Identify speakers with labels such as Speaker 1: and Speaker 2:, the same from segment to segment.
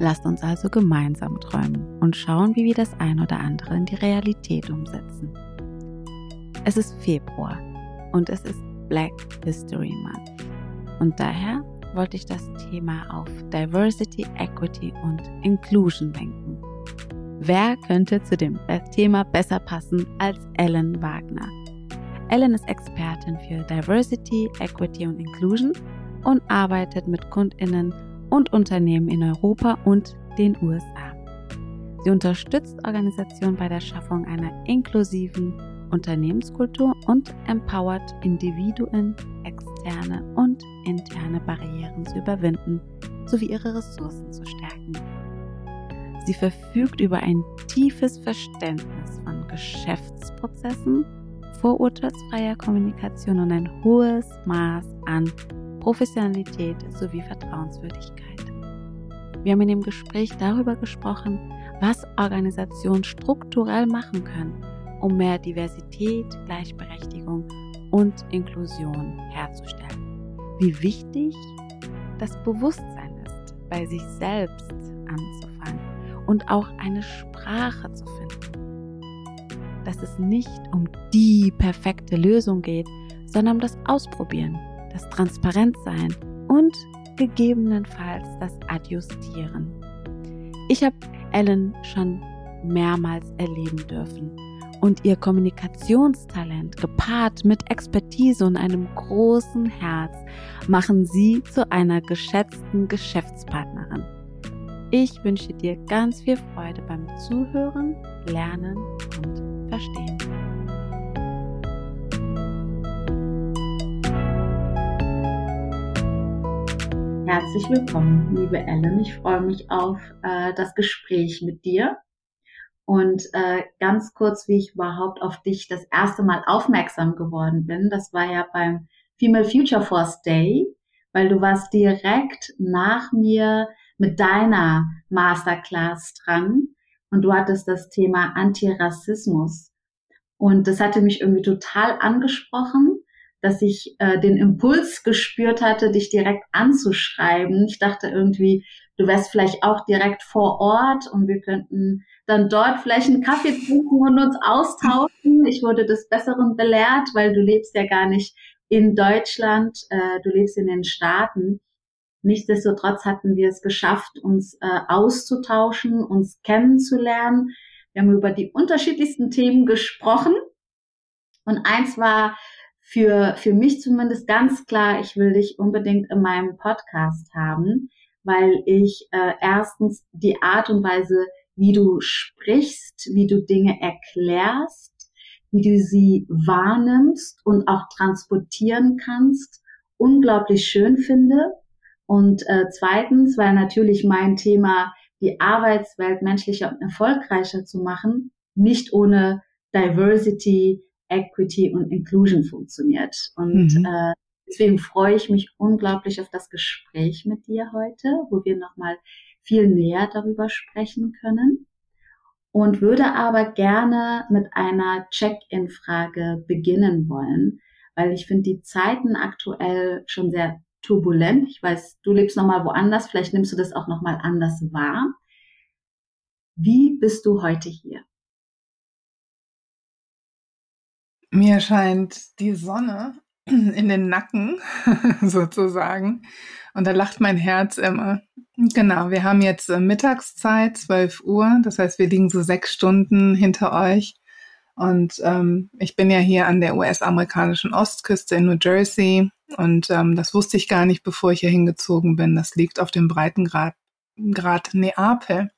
Speaker 1: Lasst uns also gemeinsam träumen und schauen, wie wir das ein oder andere in die Realität umsetzen. Es ist Februar und es ist Black History Month. Und daher wollte ich das Thema auf Diversity, Equity und Inclusion lenken. Wer könnte zu dem Thema besser passen als Ellen Wagner? Ellen ist Expertin für Diversity, Equity und Inclusion und arbeitet mit Kundinnen und Unternehmen in Europa und den USA. Sie unterstützt Organisationen bei der Schaffung einer inklusiven Unternehmenskultur und empowert Individuen, externe und interne Barrieren zu überwinden sowie ihre Ressourcen zu stärken. Sie verfügt über ein tiefes Verständnis von Geschäftsprozessen, vorurteilsfreier Kommunikation und ein hohes Maß an Professionalität sowie Vertrauenswürdigkeit. Wir haben in dem Gespräch darüber gesprochen, was Organisationen strukturell machen können, um mehr Diversität, Gleichberechtigung und Inklusion herzustellen. Wie wichtig das Bewusstsein ist, bei sich selbst anzufangen und auch eine Sprache zu finden. Dass es nicht um die perfekte Lösung geht, sondern um das Ausprobieren das Transparentsein und gegebenenfalls das Adjustieren. Ich habe Ellen schon mehrmals erleben dürfen und ihr Kommunikationstalent gepaart mit Expertise und einem großen Herz machen sie zu einer geschätzten Geschäftspartnerin. Ich wünsche dir ganz viel Freude beim Zuhören, Lernen und Verstehen. Herzlich willkommen, liebe Ellen. Ich freue mich auf äh, das Gespräch mit dir. Und äh, ganz kurz, wie ich überhaupt auf dich das erste Mal aufmerksam geworden bin, das war ja beim Female Future Force Day, weil du warst direkt nach mir mit deiner Masterclass dran und du hattest das Thema Antirassismus. Und das hatte mich irgendwie total angesprochen dass ich äh, den Impuls gespürt hatte, dich direkt anzuschreiben. Ich dachte irgendwie, du wärst vielleicht auch direkt vor Ort und wir könnten dann dort vielleicht einen Kaffee trinken und uns austauschen. Ich wurde des Besseren belehrt, weil du lebst ja gar nicht in Deutschland, äh, du lebst in den Staaten. Nichtsdestotrotz hatten wir es geschafft, uns äh, auszutauschen, uns kennenzulernen. Wir haben über die unterschiedlichsten Themen gesprochen. Und eins war für, für mich zumindest ganz klar, ich will dich unbedingt in meinem Podcast haben, weil ich äh, erstens die Art und Weise, wie du sprichst, wie du Dinge erklärst, wie du sie wahrnimmst und auch transportieren kannst, unglaublich schön finde. Und äh, zweitens, weil natürlich mein Thema, die Arbeitswelt menschlicher und erfolgreicher zu machen, nicht ohne Diversity, Equity und Inclusion funktioniert. Und mhm. äh, deswegen freue ich mich unglaublich auf das Gespräch mit dir heute, wo wir nochmal viel näher darüber sprechen können. Und würde aber gerne mit einer Check-in-Frage beginnen wollen, weil ich finde die Zeiten aktuell schon sehr turbulent. Ich weiß, du lebst nochmal woanders, vielleicht nimmst du das auch nochmal anders wahr. Wie bist du heute hier?
Speaker 2: Mir scheint die Sonne in den Nacken sozusagen. Und da lacht mein Herz immer. Genau, wir haben jetzt äh, Mittagszeit, 12 Uhr. Das heißt, wir liegen so sechs Stunden hinter euch. Und ähm, ich bin ja hier an der US-amerikanischen Ostküste in New Jersey. Und ähm, das wusste ich gar nicht, bevor ich hier hingezogen bin. Das liegt auf dem Breitengrad Grad Neapel.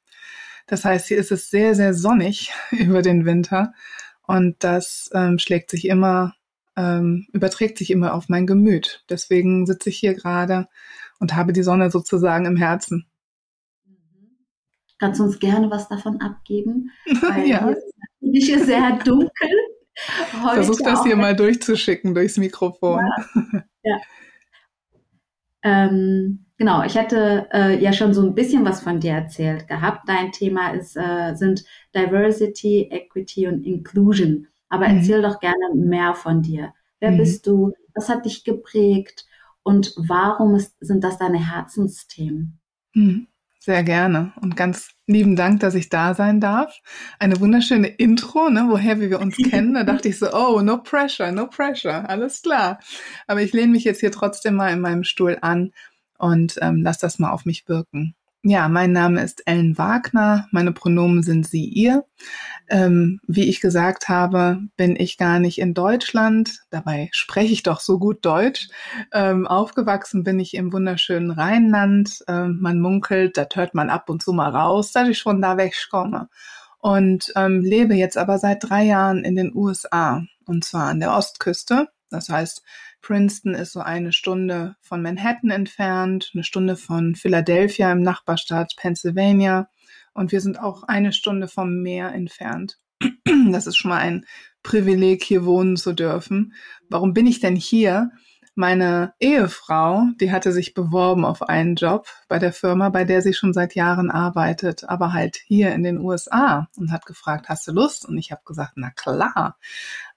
Speaker 2: Das heißt, hier ist es sehr, sehr sonnig über den Winter. Und das ähm, schlägt sich immer, ähm, überträgt sich immer auf mein Gemüt. Deswegen sitze ich hier gerade und habe die Sonne sozusagen im Herzen.
Speaker 3: Kannst du uns gerne was davon abgeben? Weil ja. hier ist natürlich sehr dunkel.
Speaker 2: Versuch das hier mal durchzuschicken durchs Mikrofon. Ja. ja.
Speaker 3: Ähm, genau, ich hatte äh, ja schon so ein bisschen was von dir erzählt gehabt. Dein Thema ist, äh, sind Diversity, Equity und Inclusion. Aber mhm. erzähl doch gerne mehr von dir. Wer mhm. bist du? Was hat dich geprägt? Und warum ist, sind das deine Herzensthemen?
Speaker 2: Mhm. Sehr gerne und ganz lieben Dank, dass ich da sein darf. Eine wunderschöne Intro, ne, woher wir uns kennen. Da dachte ich so, oh, no pressure, no pressure, alles klar. Aber ich lehne mich jetzt hier trotzdem mal in meinem Stuhl an und ähm, lass das mal auf mich wirken. Ja, mein Name ist Ellen Wagner. Meine Pronomen sind sie, ihr. Ähm, wie ich gesagt habe, bin ich gar nicht in Deutschland. Dabei spreche ich doch so gut Deutsch. Ähm, aufgewachsen bin ich im wunderschönen Rheinland. Ähm, man munkelt, da hört man ab und zu mal raus, dass ich schon da wegkomme. Und ähm, lebe jetzt aber seit drei Jahren in den USA. Und zwar an der Ostküste. Das heißt, Princeton ist so eine Stunde von Manhattan entfernt, eine Stunde von Philadelphia im Nachbarstaat Pennsylvania und wir sind auch eine Stunde vom Meer entfernt. Das ist schon mal ein Privileg, hier wohnen zu dürfen. Warum bin ich denn hier? Meine Ehefrau, die hatte sich beworben auf einen Job bei der Firma, bei der sie schon seit Jahren arbeitet, aber halt hier in den USA und hat gefragt, hast du Lust? Und ich habe gesagt, na klar.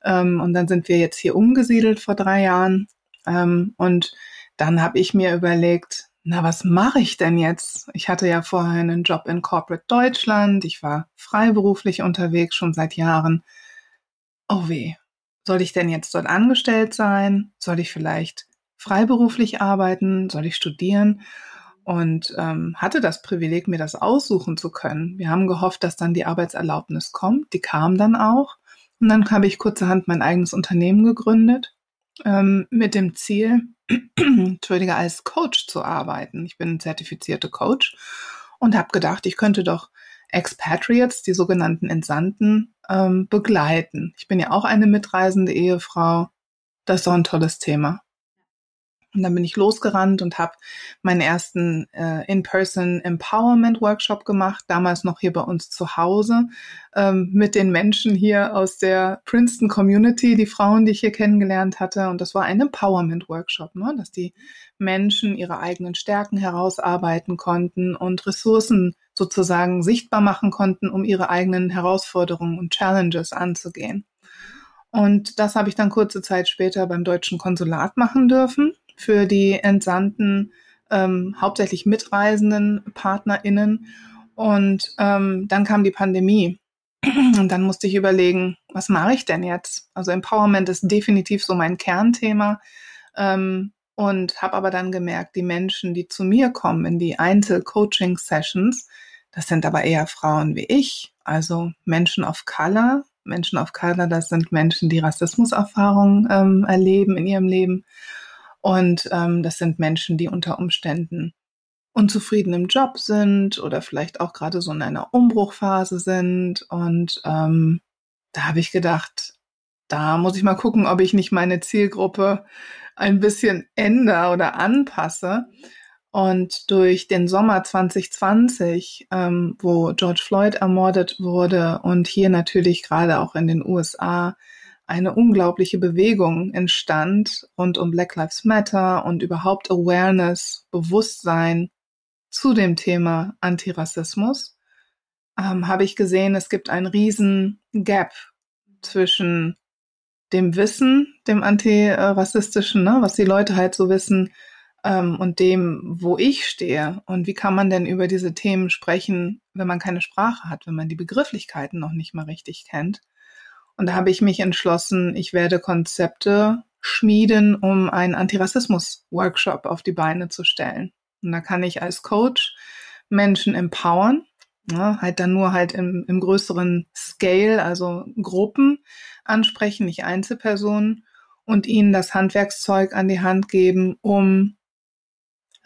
Speaker 2: Ähm, und dann sind wir jetzt hier umgesiedelt vor drei Jahren. Ähm, und dann habe ich mir überlegt, na, was mache ich denn jetzt? Ich hatte ja vorher einen Job in Corporate Deutschland. Ich war freiberuflich unterwegs schon seit Jahren. Oh weh, soll ich denn jetzt dort angestellt sein? Soll ich vielleicht freiberuflich arbeiten? Soll ich studieren? Und ähm, hatte das Privileg, mir das aussuchen zu können. Wir haben gehofft, dass dann die Arbeitserlaubnis kommt. Die kam dann auch. Und dann habe ich kurzerhand mein eigenes Unternehmen gegründet ähm, mit dem Ziel, Entschuldige, als Coach zu arbeiten. Ich bin zertifizierte Coach und habe gedacht, ich könnte doch Expatriates, die sogenannten Entsandten, ähm, begleiten. Ich bin ja auch eine mitreisende Ehefrau. Das ist doch ein tolles Thema. Und dann bin ich losgerannt und habe meinen ersten äh, In-Person Empowerment Workshop gemacht, damals noch hier bei uns zu Hause, ähm, mit den Menschen hier aus der Princeton Community, die Frauen, die ich hier kennengelernt hatte. Und das war ein Empowerment Workshop, ne? dass die Menschen ihre eigenen Stärken herausarbeiten konnten und Ressourcen sozusagen sichtbar machen konnten, um ihre eigenen Herausforderungen und Challenges anzugehen. Und das habe ich dann kurze Zeit später beim deutschen Konsulat machen dürfen für die entsandten, ähm, hauptsächlich mitreisenden PartnerInnen. Und ähm, dann kam die Pandemie. Und dann musste ich überlegen, was mache ich denn jetzt? Also Empowerment ist definitiv so mein Kernthema. Ähm, und habe aber dann gemerkt, die Menschen, die zu mir kommen in die Einzel-Coaching-Sessions, das sind aber eher Frauen wie ich, also Menschen of Color. Menschen of Color, das sind Menschen, die Rassismuserfahrungen ähm, erleben in ihrem Leben. Und ähm, das sind Menschen, die unter Umständen unzufrieden im Job sind oder vielleicht auch gerade so in einer Umbruchphase sind. Und ähm, da habe ich gedacht, da muss ich mal gucken, ob ich nicht meine Zielgruppe ein bisschen ändere oder anpasse. Und durch den Sommer 2020, ähm, wo George Floyd ermordet wurde und hier natürlich gerade auch in den USA eine unglaubliche Bewegung entstand rund um Black Lives Matter und überhaupt Awareness, Bewusstsein zu dem Thema Antirassismus, ähm, habe ich gesehen, es gibt einen riesen Gap zwischen dem Wissen, dem antirassistischen, ne, was die Leute halt so wissen, ähm, und dem, wo ich stehe. Und wie kann man denn über diese Themen sprechen, wenn man keine Sprache hat, wenn man die Begrifflichkeiten noch nicht mal richtig kennt? Und da habe ich mich entschlossen, ich werde Konzepte schmieden, um einen Antirassismus-Workshop auf die Beine zu stellen. Und da kann ich als Coach Menschen empowern, ja, halt dann nur halt im, im größeren Scale, also Gruppen ansprechen, nicht Einzelpersonen und ihnen das Handwerkszeug an die Hand geben, um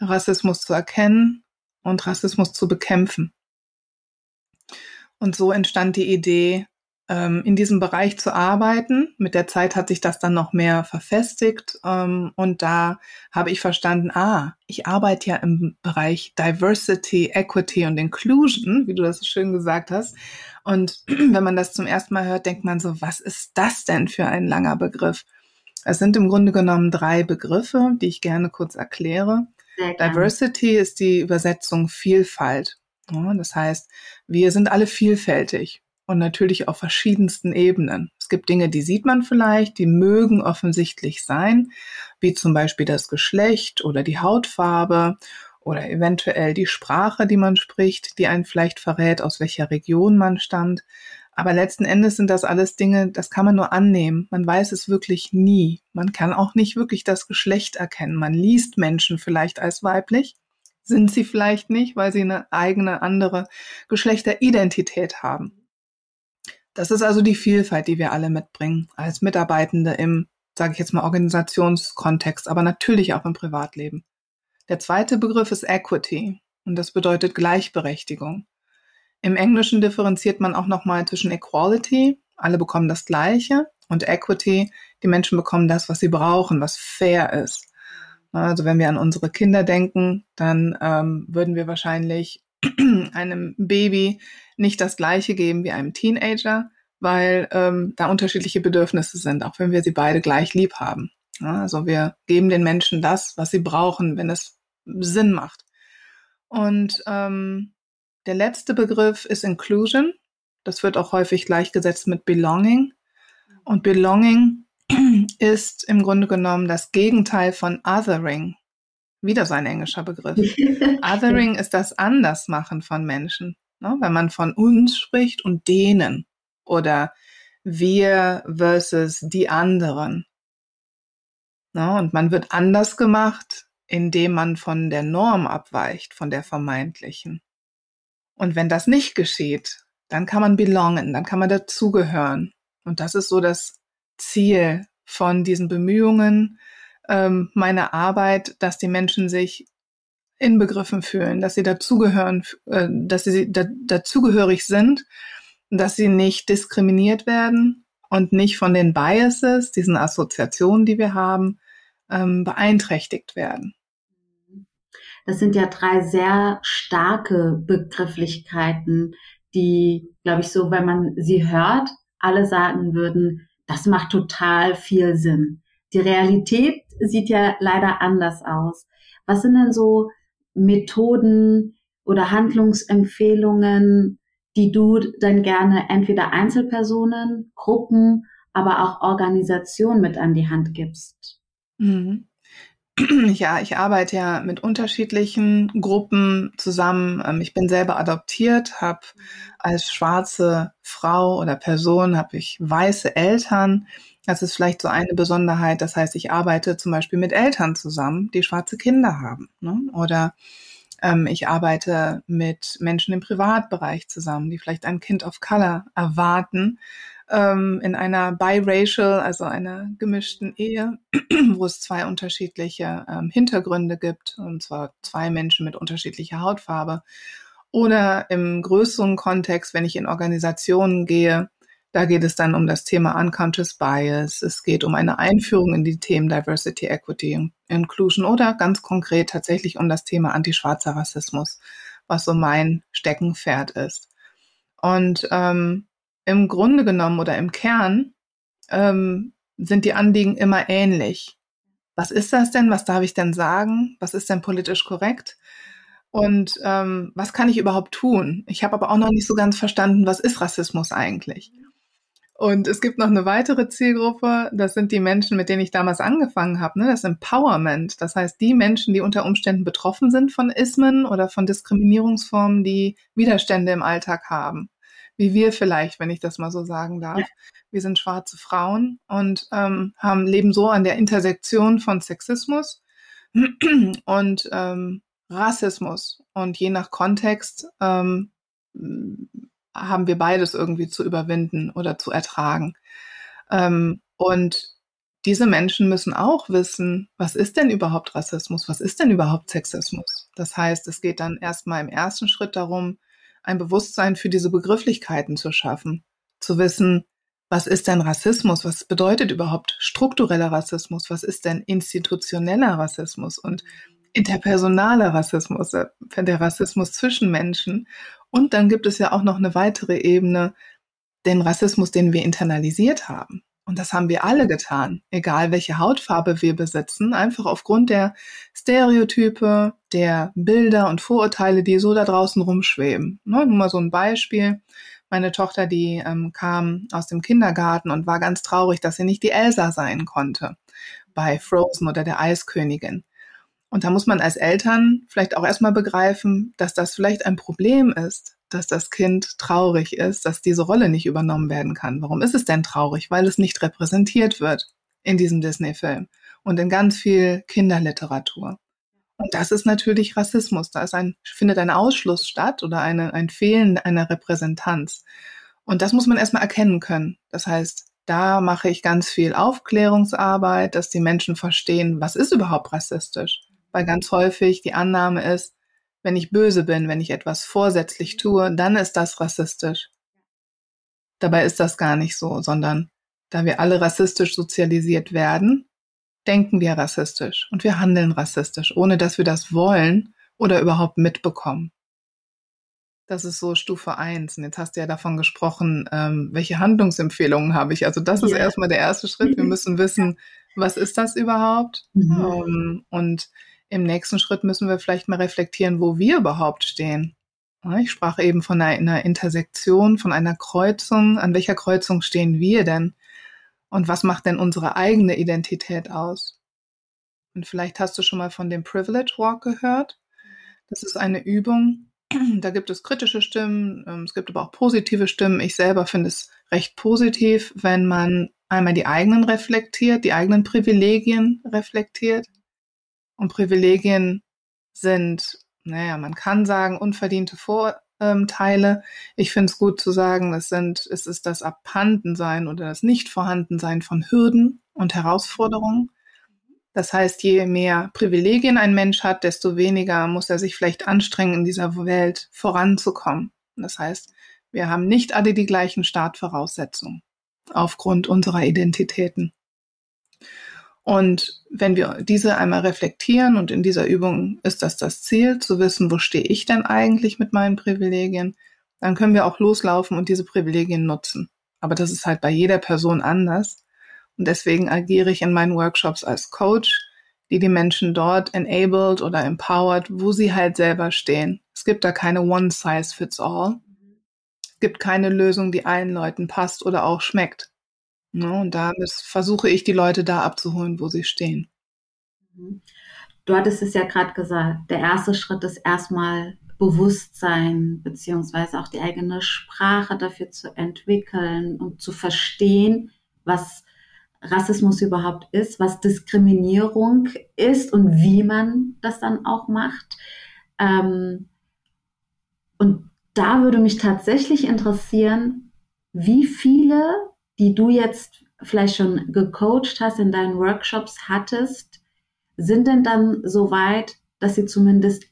Speaker 2: Rassismus zu erkennen und Rassismus zu bekämpfen. Und so entstand die Idee, ähm, in diesem Bereich zu arbeiten. Mit der Zeit hat sich das dann noch mehr verfestigt ähm, und da habe ich verstanden, ah, ich arbeite ja im Bereich Diversity, Equity und Inclusion, wie du das so schön gesagt hast. Und wenn man das zum ersten Mal hört, denkt man so, was ist das denn für ein langer Begriff? Es sind im Grunde genommen drei Begriffe, die ich gerne kurz erkläre. Diversity ist die Übersetzung Vielfalt. das heißt, wir sind alle vielfältig und natürlich auf verschiedensten Ebenen. Es gibt Dinge, die sieht man vielleicht, die mögen offensichtlich sein, wie zum Beispiel das Geschlecht oder die Hautfarbe oder eventuell die Sprache, die man spricht, die einen vielleicht verrät, aus welcher Region man stammt. Aber letzten Endes sind das alles Dinge, das kann man nur annehmen. Man weiß es wirklich nie. Man kann auch nicht wirklich das Geschlecht erkennen. Man liest Menschen vielleicht als weiblich, sind sie vielleicht nicht, weil sie eine eigene andere Geschlechteridentität haben. Das ist also die Vielfalt, die wir alle mitbringen als Mitarbeitende im, sage ich jetzt mal, Organisationskontext, aber natürlich auch im Privatleben. Der zweite Begriff ist Equity und das bedeutet Gleichberechtigung. Im Englischen differenziert man auch nochmal zwischen Equality, alle bekommen das Gleiche, und Equity, die Menschen bekommen das, was sie brauchen, was fair ist. Also wenn wir an unsere Kinder denken, dann ähm, würden wir wahrscheinlich einem Baby nicht das gleiche geben wie einem Teenager, weil ähm, da unterschiedliche Bedürfnisse sind, auch wenn wir sie beide gleich lieb haben. Ja, also wir geben den Menschen das, was sie brauchen, wenn es Sinn macht. Und ähm, der letzte Begriff ist Inclusion. Das wird auch häufig gleichgesetzt mit Belonging. Und Belonging ist im Grunde genommen das Gegenteil von Othering. Wieder so ein englischer Begriff. Othering ist das Andersmachen von Menschen. Ne? Wenn man von uns spricht und denen oder wir versus die anderen. Ne? Und man wird anders gemacht, indem man von der Norm abweicht, von der vermeintlichen. Und wenn das nicht geschieht, dann kann man belongen, dann kann man dazugehören. Und das ist so das Ziel von diesen Bemühungen, ähm, meine Arbeit, dass die Menschen sich inbegriffen fühlen, dass sie dazugehören, äh, dass sie da, dazugehörig sind, dass sie nicht diskriminiert werden und nicht von den Biases, diesen Assoziationen, die wir haben, ähm, beeinträchtigt werden.
Speaker 1: Das sind ja drei sehr starke Begrifflichkeiten, die, glaube ich, so, wenn man sie hört, alle sagen würden, das macht total viel Sinn. Die Realität sieht ja leider anders aus. Was sind denn so Methoden oder Handlungsempfehlungen, die du dann gerne entweder Einzelpersonen, Gruppen, aber auch Organisationen mit an die Hand gibst?
Speaker 2: Mhm. Ja, ich arbeite ja mit unterschiedlichen Gruppen zusammen. Ähm, ich bin selber adoptiert, habe als schwarze Frau oder Person habe ich weiße Eltern. Das ist vielleicht so eine Besonderheit. Das heißt, ich arbeite zum Beispiel mit Eltern zusammen, die schwarze Kinder haben. Ne? Oder ähm, ich arbeite mit Menschen im Privatbereich zusammen, die vielleicht ein Kind of Color erwarten ähm, in einer biracial, also einer gemischten Ehe, wo es zwei unterschiedliche ähm, Hintergründe gibt, und zwar zwei Menschen mit unterschiedlicher Hautfarbe. Oder im größeren Kontext, wenn ich in Organisationen gehe, da geht es dann um das Thema Unconscious Bias. Es geht um eine Einführung in die Themen Diversity, Equity und Inclusion oder ganz konkret tatsächlich um das Thema antischwarzer Rassismus, was so mein Steckenpferd ist. Und ähm, im Grunde genommen oder im Kern ähm, sind die Anliegen immer ähnlich. Was ist das denn? Was darf ich denn sagen? Was ist denn politisch korrekt? Und ähm, was kann ich überhaupt tun? Ich habe aber auch noch nicht so ganz verstanden, was ist Rassismus eigentlich? Und es gibt noch eine weitere Zielgruppe, das sind die Menschen, mit denen ich damals angefangen habe, ne? das Empowerment. Das heißt, die Menschen, die unter Umständen betroffen sind von Ismen oder von Diskriminierungsformen, die Widerstände im Alltag haben. Wie wir vielleicht, wenn ich das mal so sagen darf. Ja. Wir sind schwarze Frauen und ähm, haben, leben so an der Intersektion von Sexismus und ähm, Rassismus. Und je nach Kontext ähm, haben wir beides irgendwie zu überwinden oder zu ertragen. Ähm, und diese Menschen müssen auch wissen, was ist denn überhaupt Rassismus? Was ist denn überhaupt Sexismus? Das heißt, es geht dann erstmal im ersten Schritt darum, ein Bewusstsein für diese Begrifflichkeiten zu schaffen. zu wissen, was ist denn Rassismus? Was bedeutet überhaupt struktureller Rassismus? Was ist denn institutioneller Rassismus und interpersonaler Rassismus, äh, der Rassismus zwischen Menschen? Und dann gibt es ja auch noch eine weitere Ebene, den Rassismus, den wir internalisiert haben. Und das haben wir alle getan, egal welche Hautfarbe wir besitzen, einfach aufgrund der Stereotype, der Bilder und Vorurteile, die so da draußen rumschweben. Ne, nur mal so ein Beispiel. Meine Tochter, die ähm, kam aus dem Kindergarten und war ganz traurig, dass sie nicht die Elsa sein konnte bei Frozen oder der Eiskönigin. Und da muss man als Eltern vielleicht auch erstmal begreifen, dass das vielleicht ein Problem ist, dass das Kind traurig ist, dass diese Rolle nicht übernommen werden kann. Warum ist es denn traurig? Weil es nicht repräsentiert wird in diesem Disney-Film und in ganz viel Kinderliteratur. Und das ist natürlich Rassismus. Da ein, findet ein Ausschluss statt oder eine, ein Fehlen einer Repräsentanz. Und das muss man erstmal erkennen können. Das heißt, da mache ich ganz viel Aufklärungsarbeit, dass die Menschen verstehen, was ist überhaupt rassistisch. Weil ganz häufig die Annahme ist, wenn ich böse bin, wenn ich etwas vorsätzlich tue, dann ist das rassistisch. Dabei ist das gar nicht so, sondern da wir alle rassistisch sozialisiert werden, denken wir rassistisch und wir handeln rassistisch, ohne dass wir das wollen oder überhaupt mitbekommen. Das ist so Stufe eins. Und jetzt hast du ja davon gesprochen, ähm, welche Handlungsempfehlungen habe ich. Also das ist ja. erstmal der erste Schritt. Wir müssen wissen, was ist das überhaupt? Mhm. Ähm, und im nächsten Schritt müssen wir vielleicht mal reflektieren, wo wir überhaupt stehen. Ich sprach eben von einer Intersektion, von einer Kreuzung. An welcher Kreuzung stehen wir denn? Und was macht denn unsere eigene Identität aus? Und vielleicht hast du schon mal von dem Privilege Walk gehört. Das ist eine Übung. Da gibt es kritische Stimmen, ähm, es gibt aber auch positive Stimmen. Ich selber finde es recht positiv, wenn man einmal die eigenen reflektiert, die eigenen Privilegien reflektiert. Und Privilegien sind, naja, man kann sagen, unverdiente Vor ähm, teile. Ich finde es gut zu sagen, es sind, es ist das Abhandensein oder das Nichtvorhandensein von Hürden und Herausforderungen. Das heißt, je mehr Privilegien ein Mensch hat, desto weniger muss er sich vielleicht anstrengen, in dieser Welt voranzukommen. Das heißt, wir haben nicht alle die gleichen Startvoraussetzungen aufgrund unserer Identitäten. Und wenn wir diese einmal reflektieren und in dieser Übung ist das das Ziel, zu wissen, wo stehe ich denn eigentlich mit meinen Privilegien, dann können wir auch loslaufen und diese Privilegien nutzen. Aber das ist halt bei jeder Person anders. Und deswegen agiere ich in meinen Workshops als Coach, die die Menschen dort enabled oder empowered, wo sie halt selber stehen. Es gibt da keine One Size Fits All. Es gibt keine Lösung, die allen Leuten passt oder auch schmeckt. Ne, und da versuche ich, die Leute da abzuholen, wo sie stehen.
Speaker 1: Mhm. Du hattest es ja gerade gesagt, der erste Schritt ist erstmal Bewusstsein beziehungsweise auch die eigene Sprache dafür zu entwickeln und zu verstehen, was Rassismus überhaupt ist, was Diskriminierung ist und wie man das dann auch macht. Ähm, und da würde mich tatsächlich interessieren, wie viele die du jetzt vielleicht schon gecoacht hast, in deinen Workshops hattest, sind denn dann so weit, dass sie zumindest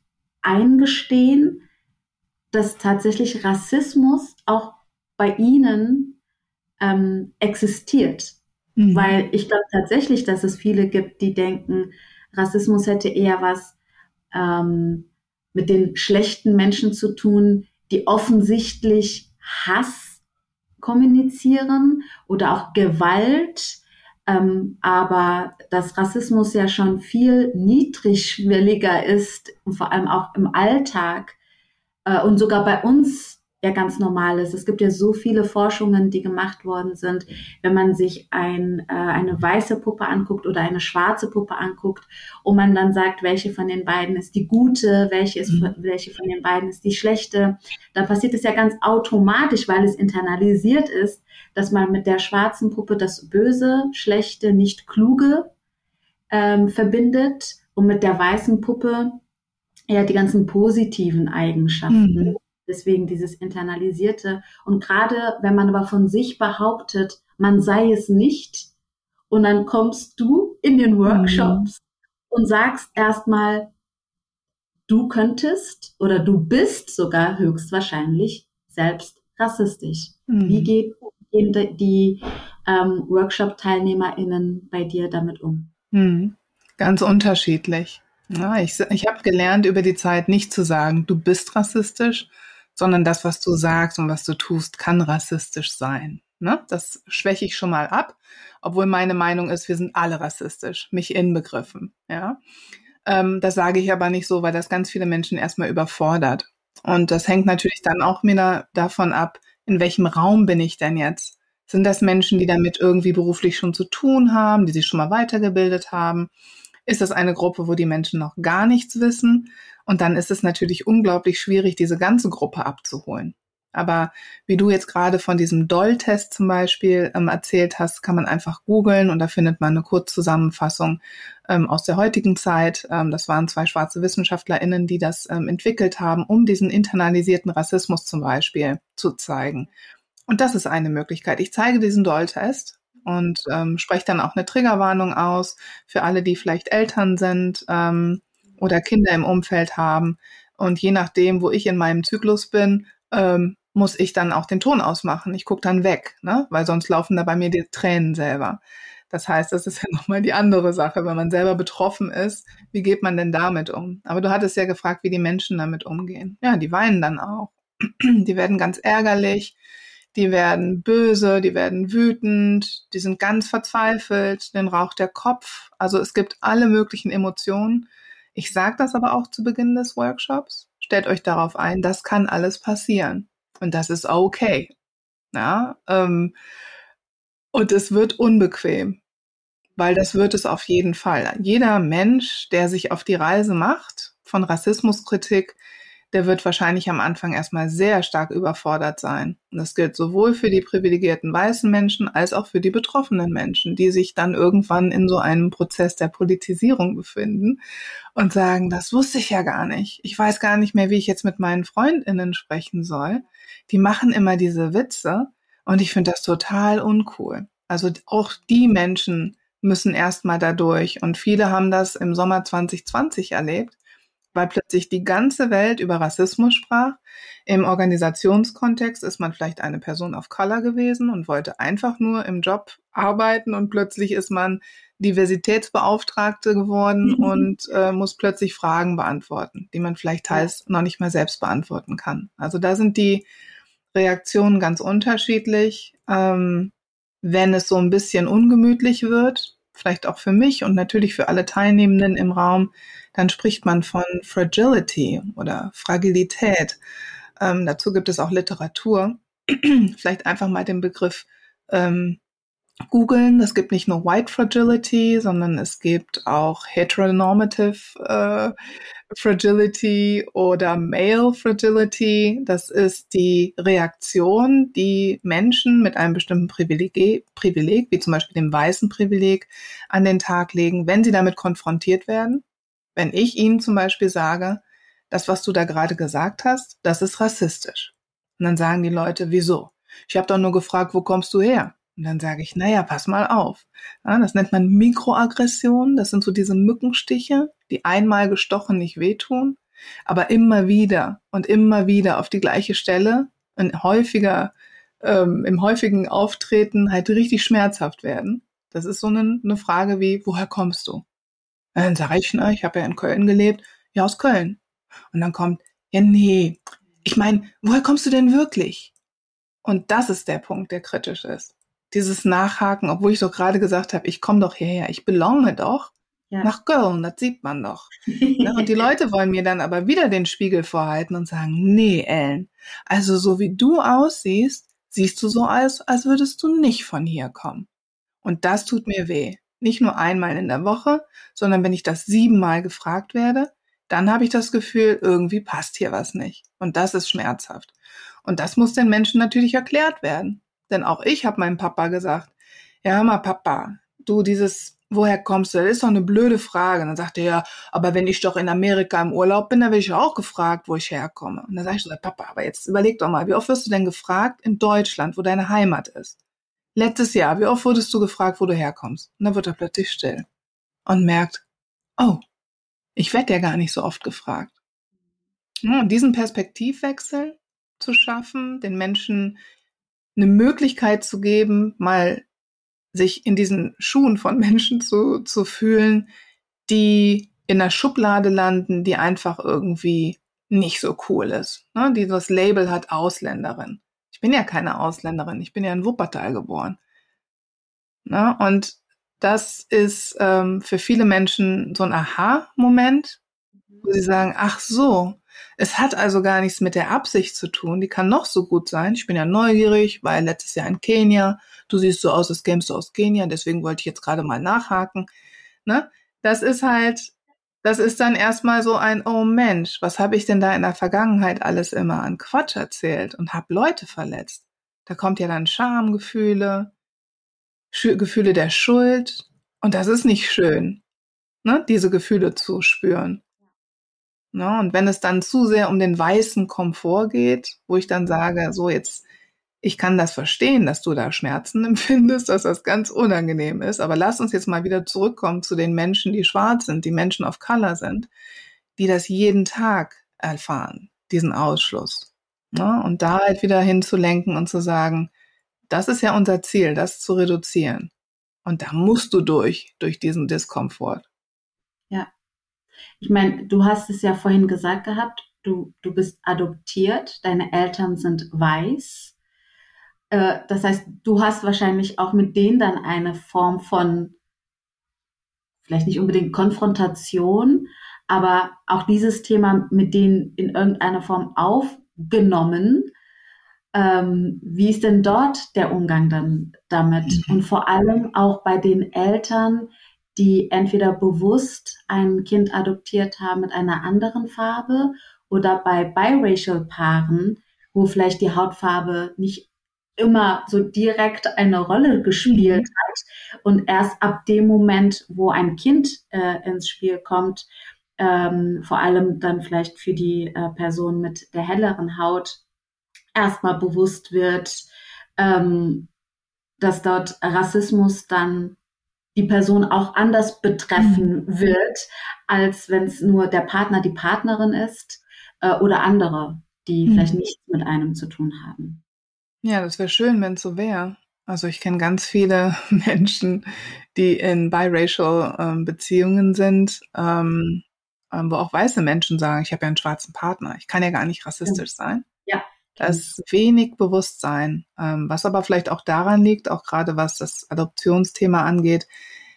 Speaker 1: eingestehen, dass tatsächlich Rassismus auch bei ihnen ähm, existiert? Mhm. Weil ich glaube tatsächlich, dass es viele gibt, die denken, Rassismus hätte eher was ähm, mit den schlechten Menschen zu tun, die offensichtlich Hass kommunizieren oder auch Gewalt. Ähm, aber dass Rassismus ja schon viel niedrigschwelliger ist, vor allem auch im Alltag äh, und sogar bei uns ja ganz normal ist. Es gibt ja so viele Forschungen, die gemacht worden sind. Wenn man sich ein, äh, eine weiße Puppe anguckt oder eine schwarze Puppe anguckt und man dann sagt, welche von den beiden ist die gute, welche, ist, mhm. welche von den beiden ist die schlechte, dann passiert es ja ganz automatisch, weil es internalisiert ist, dass man mit der schwarzen Puppe das Böse, Schlechte, nicht Kluge ähm, verbindet und mit der weißen Puppe ja die ganzen positiven Eigenschaften. Mhm. Deswegen dieses internalisierte. Und gerade wenn man aber von sich behauptet, man sei es nicht, und dann kommst du in den Workshops mhm. und sagst erstmal, du könntest oder du bist sogar höchstwahrscheinlich selbst rassistisch. Mhm. Wie geht gehen die, ähm, Workshop-TeilnehmerInnen bei dir damit um?
Speaker 2: Hm. Ganz unterschiedlich. Ja, ich ich habe gelernt über die Zeit nicht zu sagen, du bist rassistisch, sondern das, was du sagst und was du tust, kann rassistisch sein. Ne? Das schwäche ich schon mal ab, obwohl meine Meinung ist, wir sind alle rassistisch, mich inbegriffen. Ja? Ähm, das sage ich aber nicht so, weil das ganz viele Menschen erstmal überfordert. Und das hängt natürlich dann auch wieder davon ab, in welchem Raum bin ich denn jetzt? Sind das Menschen, die damit irgendwie beruflich schon zu tun haben, die sich schon mal weitergebildet haben? Ist das eine Gruppe, wo die Menschen noch gar nichts wissen? Und dann ist es natürlich unglaublich schwierig, diese ganze Gruppe abzuholen. Aber wie du jetzt gerade von diesem Doll-Test zum Beispiel ähm, erzählt hast, kann man einfach googeln und da findet man eine Kurzzusammenfassung ähm, aus der heutigen Zeit. Ähm, das waren zwei schwarze WissenschaftlerInnen, die das ähm, entwickelt haben, um diesen internalisierten Rassismus zum Beispiel zu zeigen. Und das ist eine Möglichkeit. Ich zeige diesen Doll-Test und ähm, spreche dann auch eine Triggerwarnung aus für alle, die vielleicht Eltern sind ähm, oder Kinder im Umfeld haben. Und je nachdem, wo ich in meinem Zyklus bin, ähm, muss ich dann auch den Ton ausmachen. Ich gucke dann weg, ne? weil sonst laufen da bei mir die Tränen selber. Das heißt, das ist ja nochmal die andere Sache, wenn man selber betroffen ist, wie geht man denn damit um? Aber du hattest ja gefragt, wie die Menschen damit umgehen. Ja, die weinen dann auch. Die werden ganz ärgerlich, die werden böse, die werden wütend, die sind ganz verzweifelt, den raucht der Kopf. Also es gibt alle möglichen Emotionen. Ich sage das aber auch zu Beginn des Workshops. Stellt euch darauf ein, das kann alles passieren. Und das ist okay. Ja, ähm, und es wird unbequem, weil das wird es auf jeden Fall. Jeder Mensch, der sich auf die Reise macht von Rassismuskritik, der wird wahrscheinlich am Anfang erstmal sehr stark überfordert sein. Und das gilt sowohl für die privilegierten weißen Menschen als auch für die betroffenen Menschen, die sich dann irgendwann in so einem Prozess der Politisierung befinden und sagen, das wusste ich ja gar nicht. Ich weiß gar nicht mehr, wie ich jetzt mit meinen Freundinnen sprechen soll. Die machen immer diese Witze und ich finde das total uncool. Also auch die Menschen müssen erstmal dadurch und viele haben das im Sommer 2020 erlebt weil plötzlich die ganze Welt über Rassismus sprach. Im Organisationskontext ist man vielleicht eine Person of Color gewesen und wollte einfach nur im Job arbeiten und plötzlich ist man Diversitätsbeauftragte geworden mhm. und äh, muss plötzlich Fragen beantworten, die man vielleicht teils noch nicht mal selbst beantworten kann. Also da sind die Reaktionen ganz unterschiedlich. Ähm, wenn es so ein bisschen ungemütlich wird, vielleicht auch für mich und natürlich für alle Teilnehmenden im Raum, dann spricht man von Fragility oder Fragilität. Ähm, dazu gibt es auch Literatur. Vielleicht einfach mal den Begriff ähm, googeln. Es gibt nicht nur White Fragility, sondern es gibt auch Heteronormative äh, Fragility oder Male Fragility. Das ist die Reaktion, die Menschen mit einem bestimmten Privileg, Privileg, wie zum Beispiel dem weißen Privileg, an den Tag legen, wenn sie damit konfrontiert werden. Wenn ich Ihnen zum Beispiel sage, das, was du da gerade gesagt hast, das ist rassistisch. Und dann sagen die Leute, wieso? Ich habe doch nur gefragt, wo kommst du her? Und dann sage ich, naja, pass mal auf. Ja, das nennt man Mikroaggression. Das sind so diese Mückenstiche, die einmal gestochen nicht wehtun, aber immer wieder und immer wieder auf die gleiche Stelle und häufiger, ähm, im häufigen Auftreten halt richtig schmerzhaft werden. Das ist so eine, eine Frage wie, woher kommst du? Und dann sage ich, ne, ich habe ja in Köln gelebt, ja aus Köln. Und dann kommt, ja nee, ich meine, woher kommst du denn wirklich? Und das ist der Punkt, der kritisch ist. Dieses Nachhaken, obwohl ich doch gerade gesagt habe, ich komme doch hierher, ich belonge doch ja. nach Köln, das sieht man doch. Ne, und die Leute wollen mir dann aber wieder den Spiegel vorhalten und sagen, nee, Ellen, also so wie du aussiehst, siehst du so aus, als würdest du nicht von hier kommen. Und das tut mir weh nicht nur einmal in der Woche, sondern wenn ich das siebenmal gefragt werde, dann habe ich das Gefühl, irgendwie passt hier was nicht. Und das ist schmerzhaft. Und das muss den Menschen natürlich erklärt werden. Denn auch ich habe meinem Papa gesagt, ja, hör mal, Papa, du dieses, woher kommst du? Das ist doch eine blöde Frage. Und dann sagte er, ja, aber wenn ich doch in Amerika im Urlaub bin, dann werde ich auch gefragt, wo ich herkomme. Und dann sage ich so, Papa, aber jetzt überleg doch mal, wie oft wirst du denn gefragt in Deutschland, wo deine Heimat ist? Letztes Jahr, wie oft wurdest du gefragt, wo du herkommst? Und dann wird er plötzlich still und merkt, oh, ich werde ja gar nicht so oft gefragt. und diesen Perspektivwechsel zu schaffen, den Menschen eine Möglichkeit zu geben, mal sich in diesen Schuhen von Menschen zu, zu fühlen, die in der Schublade landen, die einfach irgendwie nicht so cool ist. Ne? Die das Label hat Ausländerin. Ich bin ja keine Ausländerin, ich bin ja in Wuppertal geboren. Ne? Und das ist ähm, für viele Menschen so ein Aha-Moment, wo sie sagen, ach so, es hat also gar nichts mit der Absicht zu tun. Die kann noch so gut sein. Ich bin ja neugierig, weil letztes Jahr in Kenia. Du siehst so aus, als kämst du aus Kenia. Deswegen wollte ich jetzt gerade mal nachhaken. Ne? Das ist halt, das ist dann erstmal so ein, oh Mensch, was habe ich denn da in der Vergangenheit alles immer an Quatsch erzählt und habe Leute verletzt. Da kommt ja dann Schamgefühle, Gefühle der Schuld. Und das ist nicht schön, ne? diese Gefühle zu spüren. Ne? Und wenn es dann zu sehr um den weißen Komfort geht, wo ich dann sage, so jetzt, ich kann das verstehen, dass du da Schmerzen empfindest, dass das ganz unangenehm ist, aber lass uns jetzt mal wieder zurückkommen zu den Menschen, die schwarz sind, die Menschen of Color sind, die das jeden Tag erfahren, diesen Ausschluss. Ne? Und da halt wieder hinzulenken und zu sagen, das ist ja unser Ziel, das zu reduzieren. Und da musst du durch, durch diesen Diskomfort.
Speaker 1: Ich meine, du hast es ja vorhin gesagt gehabt, du, du bist adoptiert, deine Eltern sind weiß. Äh, das heißt, du hast wahrscheinlich auch mit denen dann eine Form von, vielleicht nicht unbedingt Konfrontation, aber auch dieses Thema mit denen in irgendeiner Form aufgenommen. Ähm, wie ist denn dort der Umgang dann damit? Mhm. Und vor allem auch bei den Eltern, die entweder bewusst ein Kind adoptiert haben mit einer anderen Farbe oder bei biracial Paaren, wo vielleicht die Hautfarbe nicht immer so direkt eine Rolle gespielt mhm. hat und erst ab dem Moment, wo ein Kind äh, ins Spiel kommt, ähm, vor allem dann vielleicht für die äh, Person mit der helleren Haut erstmal bewusst wird, ähm, dass dort Rassismus dann die Person auch anders betreffen mhm. wird, als wenn es nur der Partner, die Partnerin ist äh, oder andere, die mhm. vielleicht nichts mit einem zu tun haben.
Speaker 2: Ja, das wäre schön, wenn es so wäre. Also ich kenne ganz viele Menschen, die in biracial ähm, Beziehungen sind, ähm, ähm, wo auch weiße Menschen sagen, ich habe ja einen schwarzen Partner, ich kann ja gar nicht rassistisch ja. sein. Da ist wenig Bewusstsein, ähm, was aber vielleicht auch daran liegt, auch gerade was das Adoptionsthema angeht,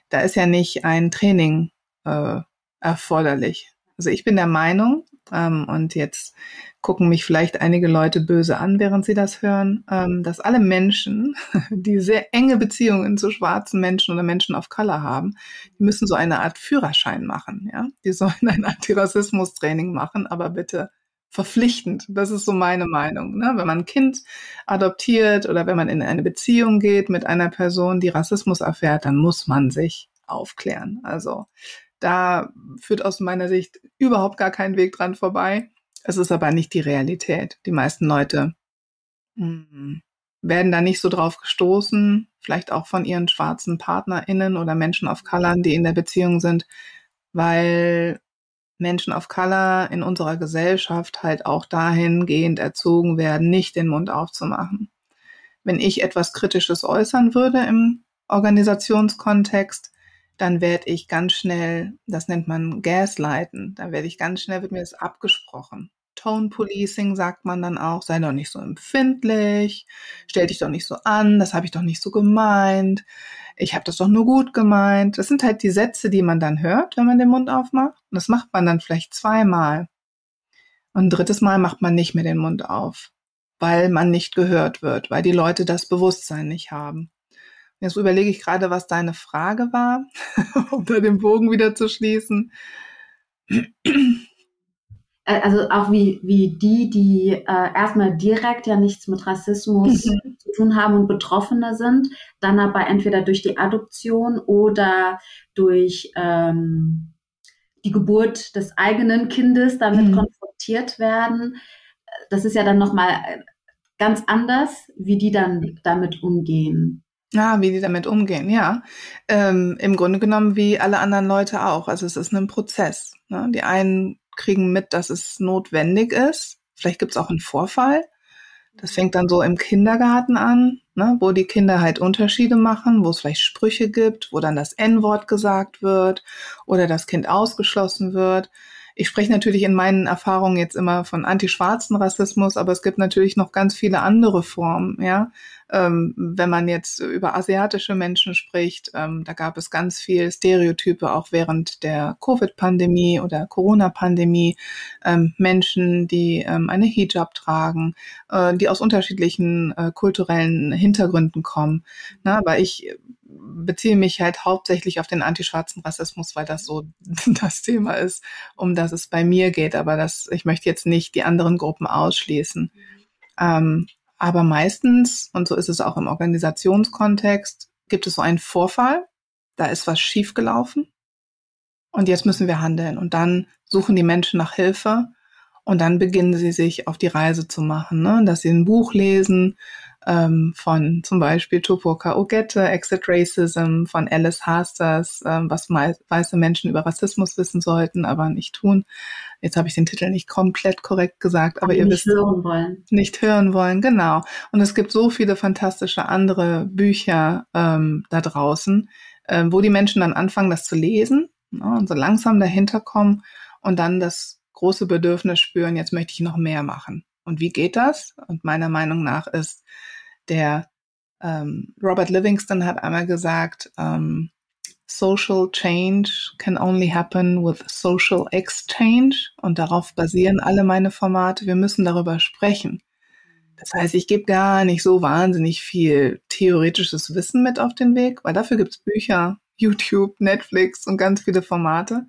Speaker 2: da ist ja nicht ein Training äh, erforderlich. Also ich bin der Meinung, ähm, und jetzt gucken mich vielleicht einige Leute böse an, während sie das hören, ähm, dass alle Menschen, die sehr enge Beziehungen zu schwarzen Menschen oder Menschen of Color haben, die müssen so eine Art Führerschein machen. Ja, die sollen ein Antirassismus-Training machen, aber bitte verpflichtend. Das ist so meine Meinung. Ne? Wenn man ein Kind adoptiert oder wenn man in eine Beziehung geht mit einer Person, die Rassismus erfährt, dann muss man sich aufklären. Also da führt aus meiner Sicht überhaupt gar kein Weg dran vorbei. Es ist aber nicht die Realität. Die meisten Leute hm, werden da nicht so drauf gestoßen, vielleicht auch von ihren schwarzen PartnerInnen oder Menschen of Color, die in der Beziehung sind, weil Menschen of Color in unserer Gesellschaft halt auch dahingehend erzogen werden, nicht den Mund aufzumachen. Wenn ich etwas Kritisches äußern würde im Organisationskontext, dann werde ich ganz schnell, das nennt man Gaslighten, dann werde ich ganz schnell, wird mir das abgesprochen. Tone Policing sagt man dann auch, sei doch nicht so empfindlich, stell dich doch nicht so an, das habe ich doch nicht so gemeint, ich habe das doch nur gut gemeint. Das sind halt die Sätze, die man dann hört, wenn man den Mund aufmacht. Und das macht man dann vielleicht zweimal. Und ein drittes Mal macht man nicht mehr den Mund auf, weil man nicht gehört wird, weil die Leute das Bewusstsein nicht haben. Jetzt überlege ich gerade, was deine Frage war, um da den Bogen wieder zu schließen.
Speaker 1: Äh, also auch wie, wie die, die äh, erstmal direkt ja nichts mit Rassismus mhm. zu tun haben und Betroffene sind, dann aber entweder durch die Adoption oder durch ähm, die Geburt des eigenen Kindes damit mhm. konfrontiert werden. Das ist ja dann nochmal äh, ganz anders, wie die dann damit umgehen.
Speaker 2: Ja, wie die damit umgehen, ja. Ähm, Im Grunde genommen wie alle anderen Leute auch. Also es ist ein Prozess. Ne? Die einen kriegen mit, dass es notwendig ist. Vielleicht gibt es auch einen Vorfall, Das fängt dann so im Kindergarten an, ne, wo die Kinder halt Unterschiede machen, wo es vielleicht Sprüche gibt, wo dann das N-Wort gesagt wird oder das Kind ausgeschlossen wird. Ich spreche natürlich in meinen Erfahrungen jetzt immer von antischwarzen Rassismus, aber es gibt natürlich noch ganz viele andere Formen, ja. Ähm, wenn man jetzt über asiatische Menschen spricht, ähm, da gab es ganz viel Stereotype auch während der Covid-Pandemie oder Corona-Pandemie. Ähm, Menschen, die ähm, eine Hijab tragen, äh, die aus unterschiedlichen äh, kulturellen Hintergründen kommen. Na, aber ich beziehe mich halt hauptsächlich auf den antischwarzen Rassismus, weil das so das Thema ist, um das es bei mir geht. Aber das, ich möchte jetzt nicht die anderen Gruppen ausschließen. Ähm, aber meistens, und so ist es auch im Organisationskontext, gibt es so einen Vorfall, da ist was schiefgelaufen und jetzt müssen wir handeln. Und dann suchen die Menschen nach Hilfe und dann beginnen sie sich auf die Reise zu machen, ne? dass sie ein Buch lesen ähm, von zum Beispiel Tupoka Ogette, Exit Racism, von Alice Hasters, ähm, was weiße Menschen über Rassismus wissen sollten, aber nicht tun. Jetzt habe ich den Titel nicht komplett korrekt gesagt, aber, aber ihr
Speaker 1: nicht wisst. Nicht hören wollen.
Speaker 2: Nicht hören wollen, genau. Und es gibt so viele fantastische andere Bücher ähm, da draußen, äh, wo die Menschen dann anfangen, das zu lesen ne, und so langsam dahinter kommen und dann das große Bedürfnis spüren, jetzt möchte ich noch mehr machen. Und wie geht das? Und meiner Meinung nach ist der ähm, Robert Livingston hat einmal gesagt, ähm, Social change can only happen with social exchange. Und darauf basieren alle meine Formate. Wir müssen darüber sprechen. Das heißt, ich gebe gar nicht so wahnsinnig viel theoretisches Wissen mit auf den Weg, weil dafür gibt's Bücher, YouTube, Netflix und ganz viele Formate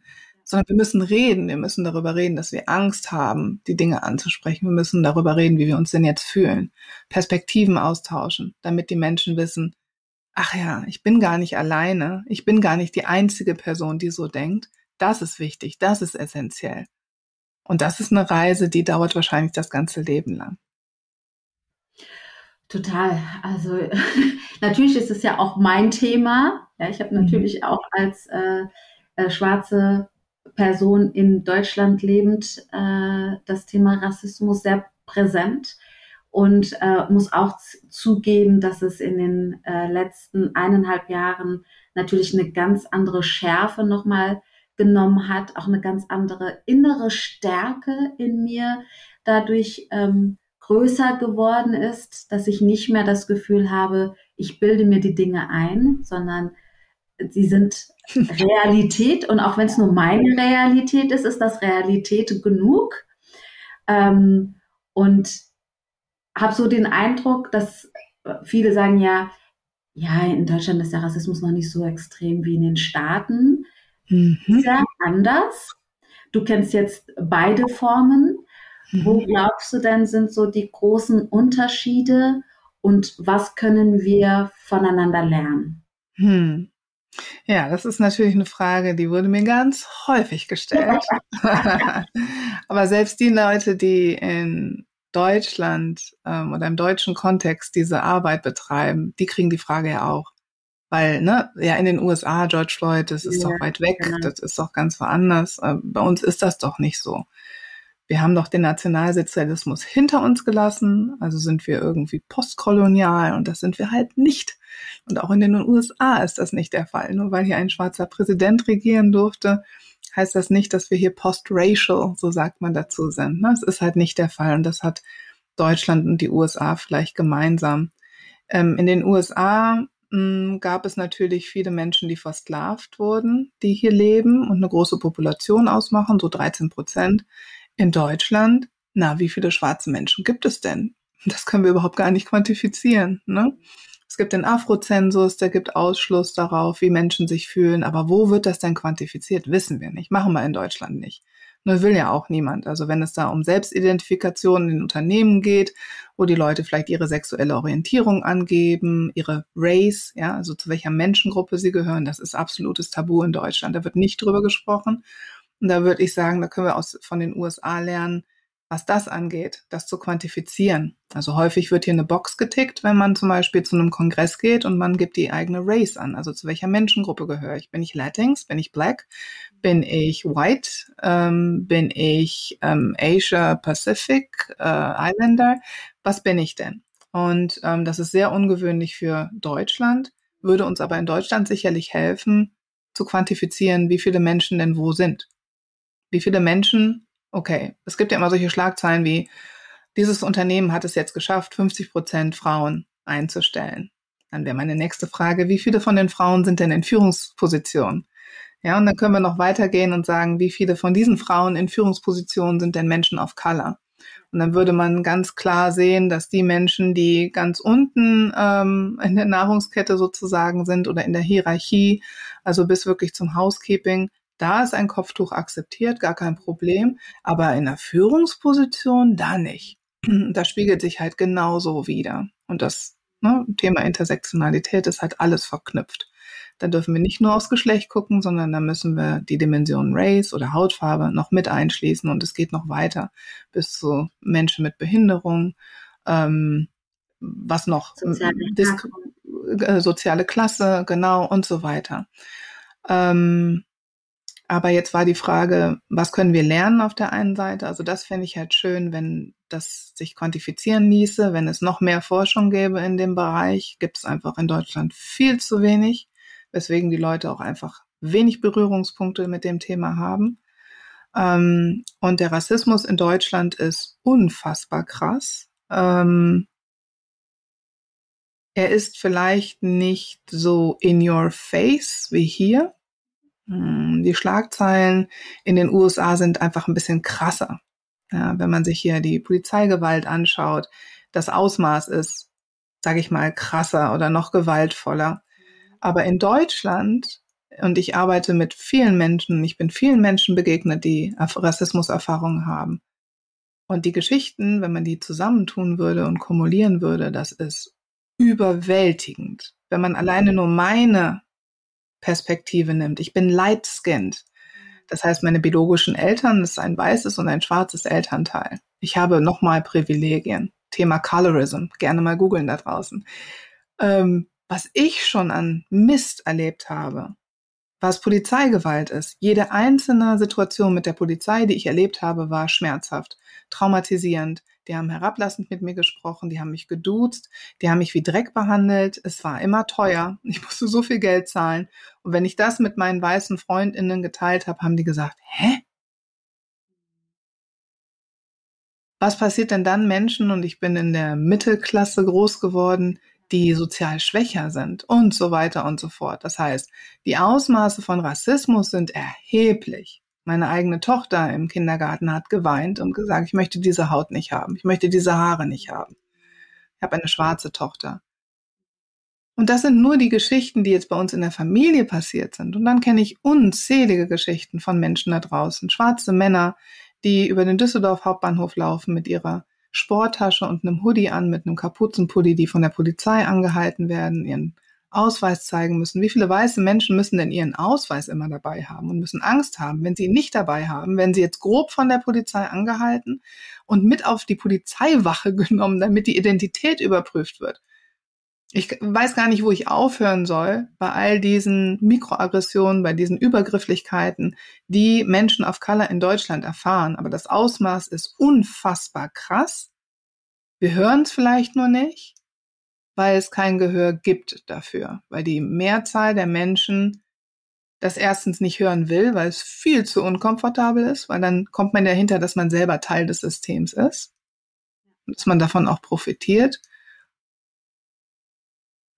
Speaker 2: sondern wir müssen reden. Wir müssen darüber reden, dass wir Angst haben, die Dinge anzusprechen. Wir müssen darüber reden, wie wir uns denn jetzt fühlen. Perspektiven austauschen, damit die Menschen wissen, ach ja, ich bin gar nicht alleine. Ich bin gar nicht die einzige Person, die so denkt. Das ist wichtig. Das ist essentiell. Und das ist eine Reise, die dauert wahrscheinlich das ganze Leben lang.
Speaker 1: Total. Also natürlich ist es ja auch mein Thema. Ja, ich habe mhm. natürlich auch als äh, äh, schwarze Person in Deutschland lebend äh, das Thema Rassismus sehr präsent und äh, muss auch zugeben, dass es in den äh, letzten eineinhalb Jahren natürlich eine ganz andere Schärfe nochmal genommen hat, auch eine ganz andere innere Stärke in mir dadurch ähm, größer geworden ist, dass ich nicht mehr das Gefühl habe, ich bilde mir die Dinge ein, sondern sie sind Realität und auch wenn es nur meine Realität ist, ist das Realität genug. Ähm, und habe so den Eindruck, dass viele sagen ja, ja, in Deutschland ist der Rassismus noch nicht so extrem wie in den Staaten. Mhm. Ja anders. Du kennst jetzt beide Formen. Mhm. Wo glaubst du denn, sind so die großen Unterschiede und was können wir voneinander lernen?
Speaker 2: Hm. Ja, das ist natürlich eine Frage, die wurde mir ganz häufig gestellt. Aber selbst die Leute, die in Deutschland ähm, oder im deutschen Kontext diese Arbeit betreiben, die kriegen die Frage ja auch. Weil, ne, ja, in den USA, George Floyd, das ist ja, doch weit weg, genau. das ist doch ganz woanders. Äh, bei uns ist das doch nicht so. Wir haben doch den Nationalsozialismus hinter uns gelassen, also sind wir irgendwie postkolonial und das sind wir halt nicht. Und auch in den USA ist das nicht der Fall. Nur weil hier ein schwarzer Präsident regieren durfte, heißt das nicht, dass wir hier post-racial, so sagt man dazu, sind. Das ne? ist halt nicht der Fall und das hat Deutschland und die USA vielleicht gemeinsam. Ähm, in den USA hm, gab es natürlich viele Menschen, die versklavt wurden, die hier leben und eine große Population ausmachen, so 13 Prozent. In Deutschland, na, wie viele schwarze Menschen gibt es denn? Das können wir überhaupt gar nicht quantifizieren. Ne? Es gibt den Afrozensus, der gibt Ausschluss darauf, wie Menschen sich fühlen. Aber wo wird das denn quantifiziert? Wissen wir nicht. Machen wir in Deutschland nicht. Nur will ja auch niemand. Also wenn es da um Selbstidentifikation in Unternehmen geht, wo die Leute vielleicht ihre sexuelle Orientierung angeben, ihre Race, ja, also zu welcher Menschengruppe sie gehören, das ist absolutes Tabu in Deutschland. Da wird nicht drüber gesprochen. Und da würde ich sagen, da können wir aus, von den USA lernen, was das angeht, das zu quantifizieren. Also häufig wird hier eine Box getickt, wenn man zum Beispiel zu einem Kongress geht und man gibt die eigene Race an. Also zu welcher Menschengruppe gehöre ich? Bin ich Latinx? Bin ich Black? Bin ich White? Ähm, bin ich ähm, Asia Pacific äh, Islander? Was bin ich denn? Und ähm, das ist sehr ungewöhnlich für Deutschland, würde uns aber in Deutschland sicherlich helfen, zu quantifizieren, wie viele Menschen denn wo sind. Wie viele Menschen okay, es gibt ja immer solche Schlagzeilen wie, dieses Unternehmen hat es jetzt geschafft, 50 Prozent Frauen einzustellen. Dann wäre meine nächste Frage, wie viele von den Frauen sind denn in Führungspositionen? Ja, und dann können wir noch weitergehen und sagen, wie viele von diesen Frauen in Führungspositionen sind denn Menschen of Color? Und dann würde man ganz klar sehen, dass die Menschen, die ganz unten ähm, in der Nahrungskette sozusagen sind oder in der Hierarchie, also bis wirklich zum Housekeeping, da ist ein Kopftuch akzeptiert, gar kein Problem. Aber in der Führungsposition, da nicht. Da spiegelt sich halt genauso wieder. Und das ne, Thema Intersektionalität ist halt alles verknüpft. Da dürfen wir nicht nur aufs Geschlecht gucken, sondern da müssen wir die Dimension Race oder Hautfarbe noch mit einschließen und es geht noch weiter bis zu Menschen mit Behinderung, ähm, was noch soziale, äh, soziale Klasse, genau und so weiter. Ähm, aber jetzt war die Frage, was können wir lernen auf der einen Seite? Also das fände ich halt schön, wenn das sich quantifizieren ließe, wenn es noch mehr Forschung gäbe in dem Bereich. Gibt es einfach in Deutschland viel zu wenig, weswegen die Leute auch einfach wenig Berührungspunkte mit dem Thema haben. Ähm, und der Rassismus in Deutschland ist unfassbar krass. Ähm, er ist vielleicht nicht so in your face wie hier, die Schlagzeilen in den USA sind einfach ein bisschen krasser. Ja, wenn man sich hier die Polizeigewalt anschaut, das Ausmaß ist, sage ich mal, krasser oder noch gewaltvoller. Aber in Deutschland, und ich arbeite mit vielen Menschen, ich bin vielen Menschen begegnet, die Rassismuserfahrungen haben. Und die Geschichten, wenn man die zusammentun würde und kumulieren würde, das ist überwältigend. Wenn man alleine nur meine Perspektive nimmt. Ich bin light-skinned. Das heißt, meine biologischen Eltern, das ist ein weißes und ein schwarzes Elternteil. Ich habe nochmal Privilegien. Thema Colorism. Gerne mal googeln da draußen. Ähm, was ich schon an Mist erlebt habe, was Polizeigewalt ist. Jede einzelne Situation mit der Polizei, die ich erlebt habe, war schmerzhaft, traumatisierend, die haben herablassend mit mir gesprochen, die haben mich geduzt, die haben mich wie Dreck behandelt. Es war immer teuer. Ich musste so viel Geld zahlen. Und wenn ich das mit meinen weißen Freundinnen geteilt habe, haben die gesagt, hä? Was passiert denn dann Menschen, und ich bin in der Mittelklasse groß geworden, die sozial schwächer sind und so weiter und so fort. Das heißt, die Ausmaße von Rassismus sind erheblich. Meine eigene Tochter im Kindergarten hat geweint und gesagt, ich möchte diese Haut nicht haben, ich möchte diese Haare nicht haben. Ich habe eine schwarze Tochter. Und das sind nur die Geschichten, die jetzt bei uns in der Familie passiert sind. Und dann kenne ich unzählige Geschichten von Menschen da draußen. Schwarze Männer, die über den Düsseldorf Hauptbahnhof laufen mit ihrer Sporttasche und einem Hoodie an, mit einem Kapuzenpulli, die von der Polizei angehalten werden, ihren Ausweis zeigen müssen. Wie viele weiße Menschen müssen denn ihren Ausweis immer dabei haben und müssen Angst haben, wenn sie ihn nicht dabei haben, wenn sie jetzt grob von der Polizei angehalten und mit auf die Polizeiwache genommen, damit die Identität überprüft wird. Ich weiß gar nicht, wo ich aufhören soll bei all diesen Mikroaggressionen, bei diesen Übergrifflichkeiten, die Menschen of Color in Deutschland erfahren. Aber das Ausmaß ist unfassbar krass. Wir hören es vielleicht nur nicht weil es kein Gehör gibt dafür, weil die Mehrzahl der Menschen das erstens nicht hören will, weil es viel zu unkomfortabel ist, weil dann kommt man dahinter, dass man selber Teil des Systems ist, dass man davon auch profitiert.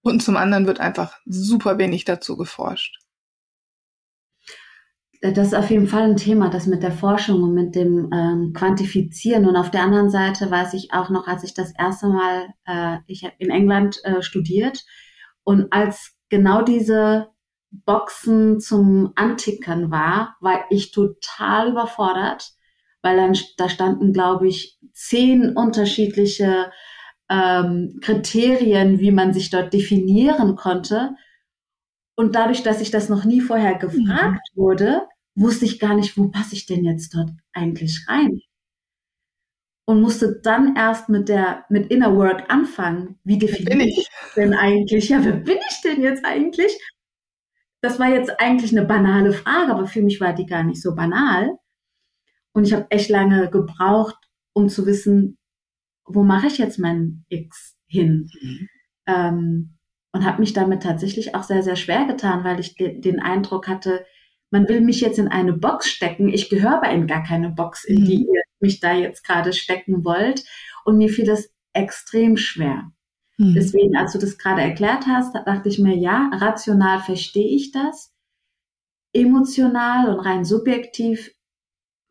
Speaker 2: Und zum anderen wird einfach super wenig dazu geforscht
Speaker 1: das ist auf jeden Fall ein Thema, das mit der Forschung und mit dem ähm, Quantifizieren. Und auf der anderen Seite weiß ich auch noch, als ich das erste Mal, äh, ich habe in England äh, studiert und als genau diese Boxen zum Antickern war, war ich total überfordert, weil dann da standen, glaube ich, zehn unterschiedliche ähm, Kriterien, wie man sich dort definieren konnte. Und dadurch, dass ich das noch nie vorher gefragt mhm. wurde, wusste ich gar nicht, wo passe ich denn jetzt dort eigentlich rein. und musste dann erst mit der mit Inner Work anfangen. Wie definiere ich denn eigentlich? Ja, wer bin ich denn jetzt eigentlich? Das war jetzt eigentlich eine banale Frage, aber für mich war die gar nicht so banal. Und ich habe echt lange gebraucht, um zu wissen, wo mache ich jetzt mein X hin? Mhm. Ähm, und habe mich damit tatsächlich auch sehr, sehr schwer getan, weil ich de den Eindruck hatte, man will mich jetzt in eine Box stecken. Ich gehöre aber in gar keine Box, in die mhm. ihr mich da jetzt gerade stecken wollt. Und mir fiel das extrem schwer. Mhm. Deswegen, als du das gerade erklärt hast, dachte ich mir, ja, rational verstehe ich das. Emotional und rein subjektiv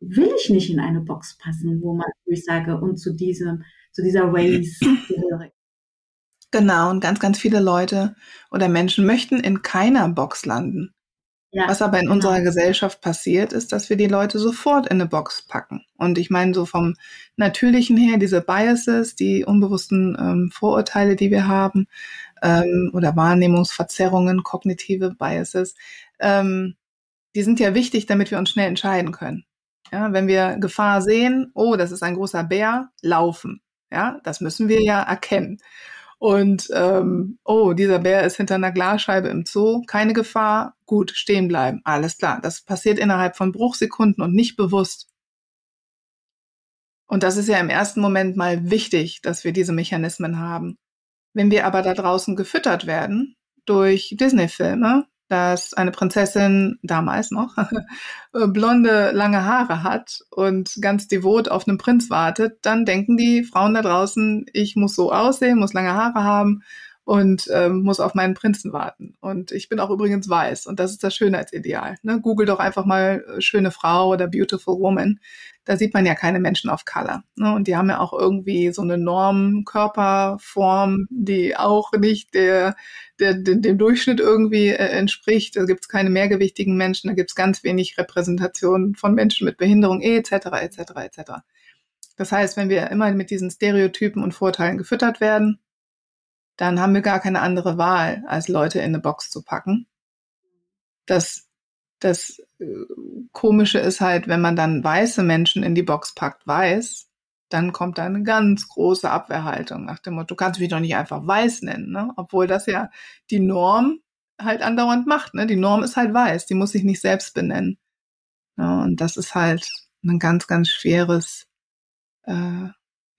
Speaker 1: will ich nicht in eine Box passen, wo man, wo ich sage, und zu diesem, zu dieser Race gehöre.
Speaker 2: Genau, und ganz, ganz viele Leute oder Menschen möchten in keiner Box landen. Ja, Was aber in genau. unserer Gesellschaft passiert, ist, dass wir die Leute sofort in eine Box packen. Und ich meine, so vom Natürlichen her, diese Biases, die unbewussten ähm, Vorurteile, die wir haben, ähm, oder Wahrnehmungsverzerrungen, kognitive Biases, ähm, die sind ja wichtig, damit wir uns schnell entscheiden können. Ja, wenn wir Gefahr sehen, oh, das ist ein großer Bär, laufen. Ja, das müssen wir ja erkennen. Und ähm, oh, dieser Bär ist hinter einer Glasscheibe im Zoo, keine Gefahr, gut, stehen bleiben, alles klar. Das passiert innerhalb von Bruchsekunden und nicht bewusst. Und das ist ja im ersten Moment mal wichtig, dass wir diese Mechanismen haben. Wenn wir aber da draußen gefüttert werden durch Disney-Filme, dass eine Prinzessin damals noch blonde, lange Haare hat und ganz devot auf einen Prinz wartet, dann denken die Frauen da draußen, ich muss so aussehen, muss lange Haare haben und ähm, muss auf meinen Prinzen warten. Und ich bin auch übrigens weiß und das ist das Schönheitsideal. Ne? Google doch einfach mal äh, schöne Frau oder beautiful woman da sieht man ja keine Menschen of Color. Ne? Und die haben ja auch irgendwie so eine Norm, Körperform, die auch nicht der, der, dem Durchschnitt irgendwie äh, entspricht. Da gibt es keine mehrgewichtigen Menschen, da gibt es ganz wenig Repräsentation von Menschen mit Behinderung, etc., etc., etc. Das heißt, wenn wir immer mit diesen Stereotypen und Vorteilen gefüttert werden, dann haben wir gar keine andere Wahl, als Leute in eine Box zu packen. Das das äh, Komische ist halt, wenn man dann weiße Menschen in die Box packt, weiß, dann kommt da eine ganz große Abwehrhaltung nach dem Motto, du kannst mich doch nicht einfach weiß nennen, ne? obwohl das ja die Norm halt andauernd macht. Ne? Die Norm ist halt weiß, die muss sich nicht selbst benennen. Ja, und das ist halt ein ganz, ganz schweres, äh,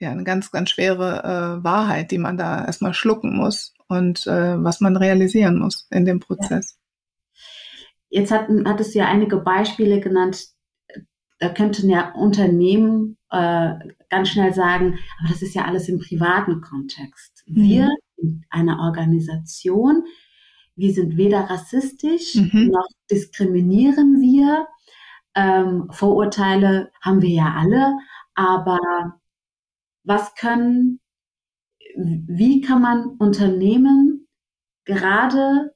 Speaker 2: ja, eine ganz, ganz schwere äh, Wahrheit, die man da erstmal schlucken muss und äh, was man realisieren muss in dem Prozess.
Speaker 1: Jetzt hat, hattest du ja einige Beispiele genannt. Da könnten ja Unternehmen äh, ganz schnell sagen, aber das ist ja alles im privaten Kontext. Mhm. Wir in einer Organisation, wir sind weder rassistisch mhm. noch diskriminieren wir. Ähm, Vorurteile haben wir ja alle, aber was können, wie kann man Unternehmen gerade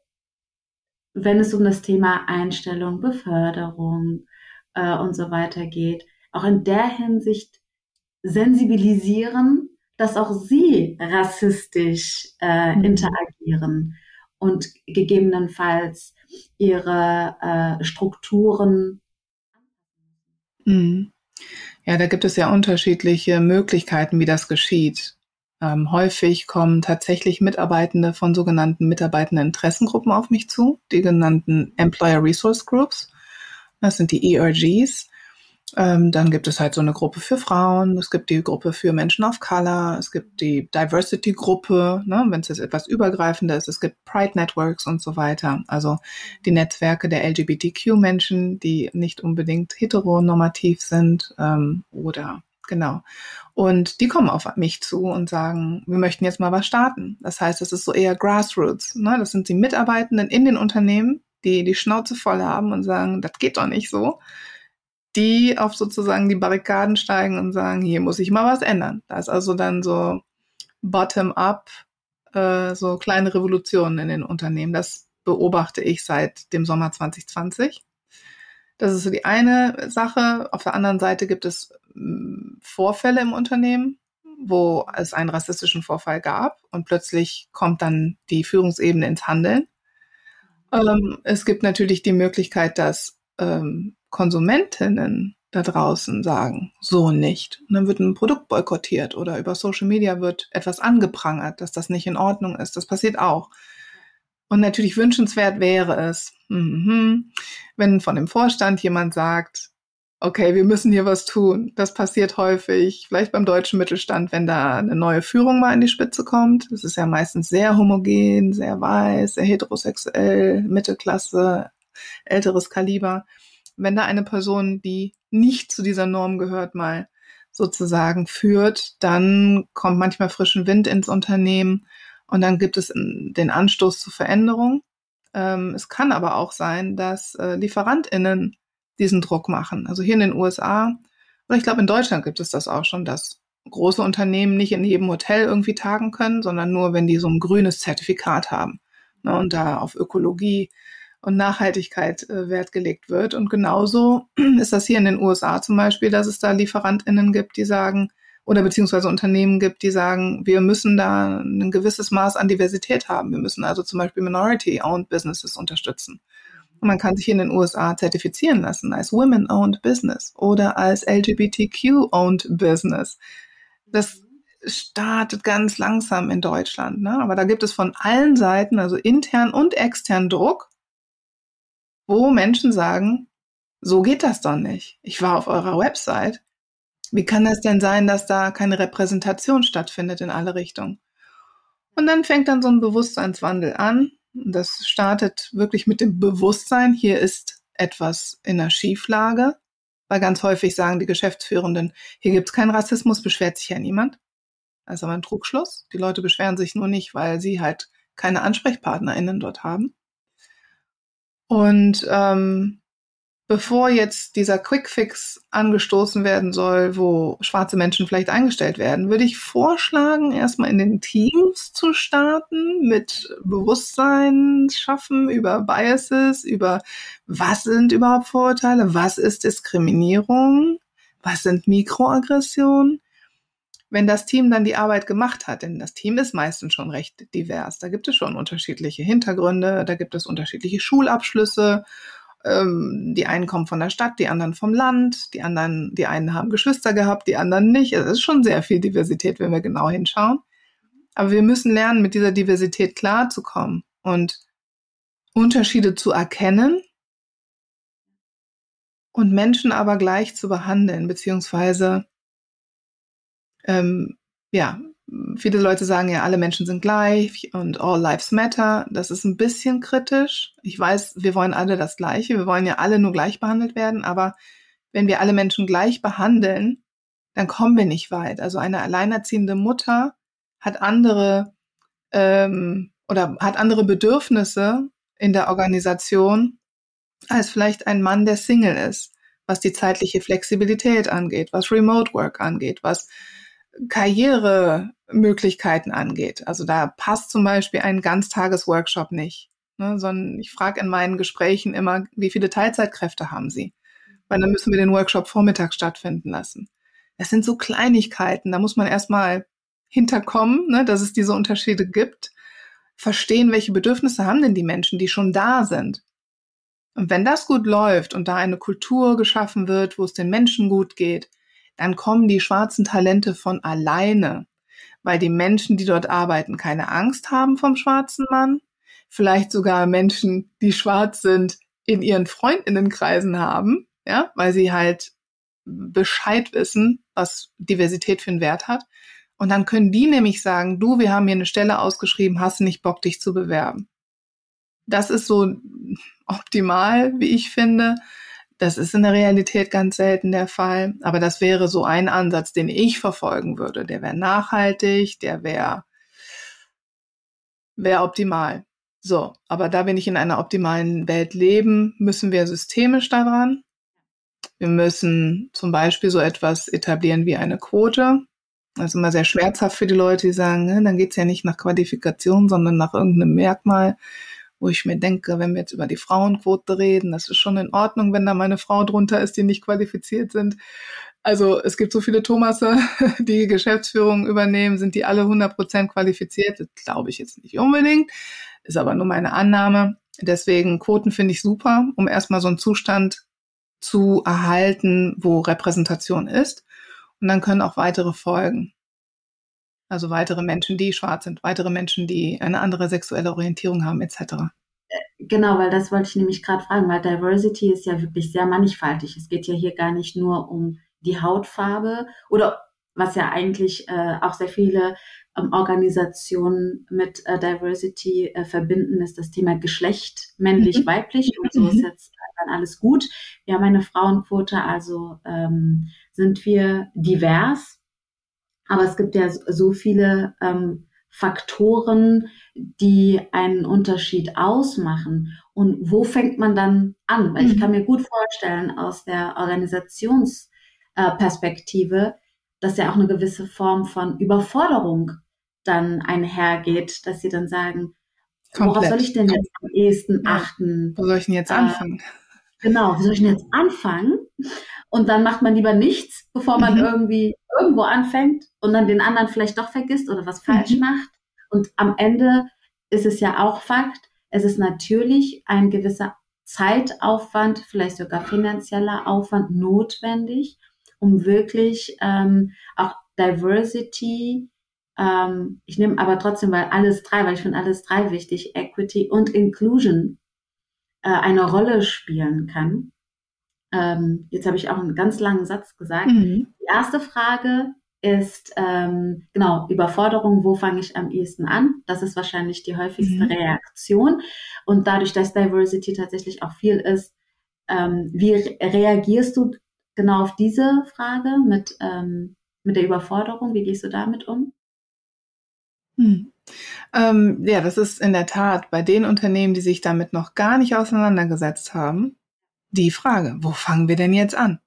Speaker 1: wenn es um das Thema Einstellung, Beförderung äh, und so weiter geht, auch in der Hinsicht sensibilisieren, dass auch sie rassistisch äh, mhm. interagieren und gegebenenfalls ihre äh, Strukturen.
Speaker 2: Mhm. Ja, da gibt es ja unterschiedliche Möglichkeiten, wie das geschieht. Ähm, häufig kommen tatsächlich Mitarbeitende von sogenannten Mitarbeitenden-Interessengruppen auf mich zu, die genannten Employer Resource Groups. Das sind die ERGs. Ähm, dann gibt es halt so eine Gruppe für Frauen, es gibt die Gruppe für Menschen of Color, es gibt die Diversity-Gruppe, ne, wenn es jetzt etwas übergreifender ist, es gibt Pride Networks und so weiter. Also die Netzwerke der LGBTQ-Menschen, die nicht unbedingt heteronormativ sind ähm, oder Genau. Und die kommen auf mich zu und sagen, wir möchten jetzt mal was starten. Das heißt, es ist so eher Grassroots. Ne? Das sind die Mitarbeitenden in den Unternehmen, die die Schnauze voll haben und sagen, das geht doch nicht so. Die auf sozusagen die Barrikaden steigen und sagen, hier muss ich mal was ändern. Da ist also dann so bottom-up, äh, so kleine Revolutionen in den Unternehmen. Das beobachte ich seit dem Sommer 2020. Das ist so die eine Sache. Auf der anderen Seite gibt es hm, Vorfälle im Unternehmen, wo es einen rassistischen Vorfall gab und plötzlich kommt dann die Führungsebene ins Handeln. Ähm, es gibt natürlich die Möglichkeit, dass ähm, Konsumentinnen da draußen sagen, so nicht. Und dann wird ein Produkt boykottiert oder über Social Media wird etwas angeprangert, dass das nicht in Ordnung ist. Das passiert auch. Und natürlich wünschenswert wäre es, mhm, wenn von dem Vorstand jemand sagt, okay, wir müssen hier was tun. Das passiert häufig, vielleicht beim deutschen Mittelstand, wenn da eine neue Führung mal in die Spitze kommt. Das ist ja meistens sehr homogen, sehr weiß, sehr heterosexuell, Mittelklasse, älteres Kaliber. Wenn da eine Person, die nicht zu dieser Norm gehört, mal sozusagen führt, dann kommt manchmal frischen Wind ins Unternehmen und dann gibt es den Anstoß zur Veränderung. Ähm, es kann aber auch sein, dass äh, LieferantInnen diesen Druck machen. Also hier in den USA, oder ich glaube in Deutschland gibt es das auch schon, dass große Unternehmen nicht in jedem Hotel irgendwie tagen können, sondern nur, wenn die so ein grünes Zertifikat haben ne, und da auf Ökologie und Nachhaltigkeit äh, Wert gelegt wird. Und genauso ist das hier in den USA zum Beispiel, dass es da LieferantInnen gibt, die sagen, oder beziehungsweise Unternehmen gibt, die sagen, wir müssen da ein gewisses Maß an Diversität haben. Wir müssen also zum Beispiel Minority-Owned Businesses unterstützen. Und man kann sich in den USA zertifizieren lassen als Women-Owned Business oder als LGBTQ-Owned Business. Das startet ganz langsam in Deutschland, ne? aber da gibt es von allen Seiten, also intern und extern Druck, wo Menschen sagen, so geht das doch nicht. Ich war auf eurer Website. Wie kann das denn sein, dass da keine Repräsentation stattfindet in alle Richtungen? Und dann fängt dann so ein Bewusstseinswandel an. Das startet wirklich mit dem Bewusstsein, hier ist etwas in der Schieflage, weil ganz häufig sagen die Geschäftsführenden, hier gibt es keinen Rassismus, beschwert sich ja niemand. Das ist aber ein Trugschluss. Die Leute beschweren sich nur nicht, weil sie halt keine AnsprechpartnerInnen dort haben. Und ähm, bevor jetzt dieser Quickfix angestoßen werden soll, wo schwarze Menschen vielleicht eingestellt werden, würde ich vorschlagen, erstmal in den Teams zu starten, mit Bewusstsein schaffen über Biases, über was sind überhaupt Vorurteile, was ist Diskriminierung, was sind Mikroaggressionen. Wenn das Team dann die Arbeit gemacht hat, denn das Team ist meistens schon recht divers, da gibt es schon unterschiedliche Hintergründe, da gibt es unterschiedliche Schulabschlüsse ähm, die einen kommen von der Stadt, die anderen vom Land, die anderen, die einen haben Geschwister gehabt, die anderen nicht. Es ist schon sehr viel Diversität, wenn wir genau hinschauen. Aber wir müssen lernen, mit dieser Diversität klarzukommen und Unterschiede zu erkennen und Menschen aber gleich zu behandeln, beziehungsweise ähm, ja, viele Leute sagen ja, alle Menschen sind gleich und all lives matter. Das ist ein bisschen kritisch. Ich weiß, wir wollen alle das Gleiche. Wir wollen ja alle nur gleich behandelt werden. Aber wenn wir alle Menschen gleich behandeln, dann kommen wir nicht weit. Also eine alleinerziehende Mutter hat andere ähm, oder hat andere Bedürfnisse in der Organisation als vielleicht ein Mann, der Single ist, was die zeitliche Flexibilität angeht, was Remote Work angeht, was Karrieremöglichkeiten angeht. Also da passt zum Beispiel ein Ganztagesworkshop nicht, ne, sondern ich frage in meinen Gesprächen immer, wie viele Teilzeitkräfte haben Sie? Weil dann müssen wir den Workshop vormittags stattfinden lassen. Das sind so Kleinigkeiten, da muss man erstmal hinterkommen, ne, dass es diese Unterschiede gibt, verstehen, welche Bedürfnisse haben denn die Menschen, die schon da sind. Und wenn das gut läuft und da eine Kultur geschaffen wird, wo es den Menschen gut geht, dann kommen die schwarzen Talente von alleine, weil die Menschen, die dort arbeiten, keine Angst haben vom schwarzen Mann, vielleicht sogar Menschen, die schwarz sind, in ihren Freundinnenkreisen haben, ja, weil sie halt Bescheid wissen, was Diversität für einen Wert hat. Und dann können die nämlich sagen, du, wir haben hier eine Stelle ausgeschrieben, hast nicht Bock, dich zu bewerben? Das ist so optimal, wie ich finde. Das ist in der Realität ganz selten der Fall, aber das wäre so ein Ansatz, den ich verfolgen würde. Der wäre nachhaltig, der wäre wäre optimal. So, aber da wir nicht in einer optimalen Welt leben, müssen wir systemisch daran. Wir müssen zum Beispiel so etwas etablieren wie eine Quote. Das ist immer sehr schmerzhaft für die Leute, die sagen, ne, dann geht's ja nicht nach Qualifikation, sondern nach irgendeinem Merkmal wo ich mir denke, wenn wir jetzt über die Frauenquote reden, das ist schon in Ordnung, wenn da meine Frau drunter ist, die nicht qualifiziert sind. Also es gibt so viele Thomasse, die Geschäftsführung übernehmen, sind die alle 100% qualifiziert? Das glaube ich jetzt nicht unbedingt, ist aber nur meine Annahme. Deswegen Quoten finde ich super, um erstmal so einen Zustand zu erhalten, wo Repräsentation ist. Und dann können auch weitere folgen. Also weitere Menschen, die schwarz sind, weitere Menschen, die eine andere sexuelle Orientierung haben, etc.
Speaker 1: Genau, weil das wollte ich nämlich gerade fragen, weil Diversity ist ja wirklich sehr mannigfaltig. Es geht ja hier gar nicht nur um die Hautfarbe oder was ja eigentlich äh, auch sehr viele ähm, Organisationen mit äh, Diversity äh, verbinden, ist das Thema Geschlecht, männlich, mhm. weiblich und so ist mhm. jetzt dann alles gut. Wir haben eine Frauenquote, also ähm, sind wir divers, aber es gibt ja so viele ähm, Faktoren, die einen Unterschied ausmachen. Und wo fängt man dann an? Weil ich mhm. kann mir gut vorstellen, aus der Organisationsperspektive, dass ja auch eine gewisse Form von Überforderung dann einhergeht, dass sie dann sagen, Komplett. worauf soll ich denn jetzt am ehesten achten?
Speaker 2: Wo soll ich denn jetzt anfangen?
Speaker 1: Äh, genau, wo soll ich denn jetzt anfangen? Und dann macht man lieber nichts, bevor man mhm. irgendwie irgendwo anfängt und dann den anderen vielleicht doch vergisst oder was falsch mhm. macht. Und am Ende ist es ja auch Fakt, es ist natürlich ein gewisser Zeitaufwand, vielleicht sogar finanzieller Aufwand notwendig, um wirklich ähm, auch Diversity, ähm, ich nehme aber trotzdem, weil alles drei, weil ich finde alles drei wichtig, Equity und Inclusion äh, eine Rolle spielen kann. Ähm, jetzt habe ich auch einen ganz langen Satz gesagt. Mhm. Die erste Frage ist ähm, genau Überforderung, wo fange ich am ehesten an? Das ist wahrscheinlich die häufigste mhm. Reaktion. Und dadurch, dass Diversity tatsächlich auch viel ist, ähm, wie reagierst du genau auf diese Frage mit, ähm, mit der Überforderung? Wie gehst du damit um?
Speaker 2: Hm. Ähm, ja, das ist in der Tat bei den Unternehmen, die sich damit noch gar nicht auseinandergesetzt haben, die Frage, wo fangen wir denn jetzt an?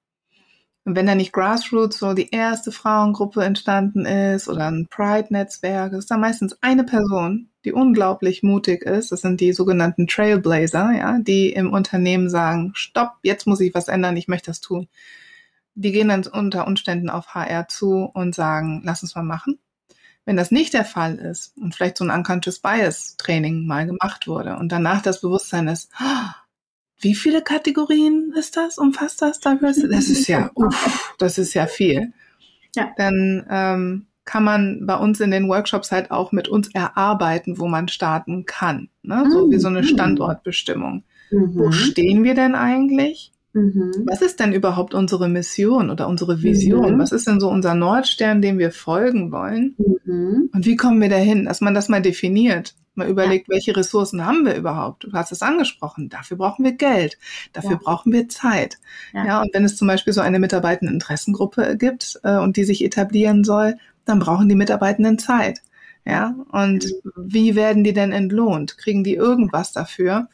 Speaker 2: Und wenn da nicht Grassroots so die erste Frauengruppe entstanden ist oder ein Pride-Netzwerk, ist da meistens eine Person, die unglaublich mutig ist. Das sind die sogenannten Trailblazer, ja, die im Unternehmen sagen, stopp, jetzt muss ich was ändern, ich möchte das tun. Die gehen dann unter Umständen auf HR zu und sagen, lass uns mal machen. Wenn das nicht der Fall ist und vielleicht so ein Unconscious Bias Training mal gemacht wurde und danach das Bewusstsein ist, oh, wie viele Kategorien ist das? Umfasst das Diversity? Das ist ja, uff, das ist ja viel. Ja. Dann ähm, kann man bei uns in den Workshops halt auch mit uns erarbeiten, wo man starten kann. Ne? So wie so eine mhm. Standortbestimmung. Mhm. Wo stehen wir denn eigentlich? Mhm. Was ist denn überhaupt unsere Mission oder unsere Vision? Mhm. Was ist denn so unser Nordstern, dem wir folgen wollen? Mhm. Und wie kommen wir dahin? Dass man das mal definiert. Mal überlegt, ja. welche Ressourcen haben wir überhaupt? Du hast es angesprochen. Dafür brauchen wir Geld. Dafür ja. brauchen wir Zeit. Ja. ja. und wenn es zum Beispiel so eine Mitarbeiterinteressengruppe gibt äh, und die sich etablieren soll, dann brauchen die Mitarbeitenden Zeit. Ja, und mhm. wie werden die denn entlohnt? Kriegen die irgendwas dafür?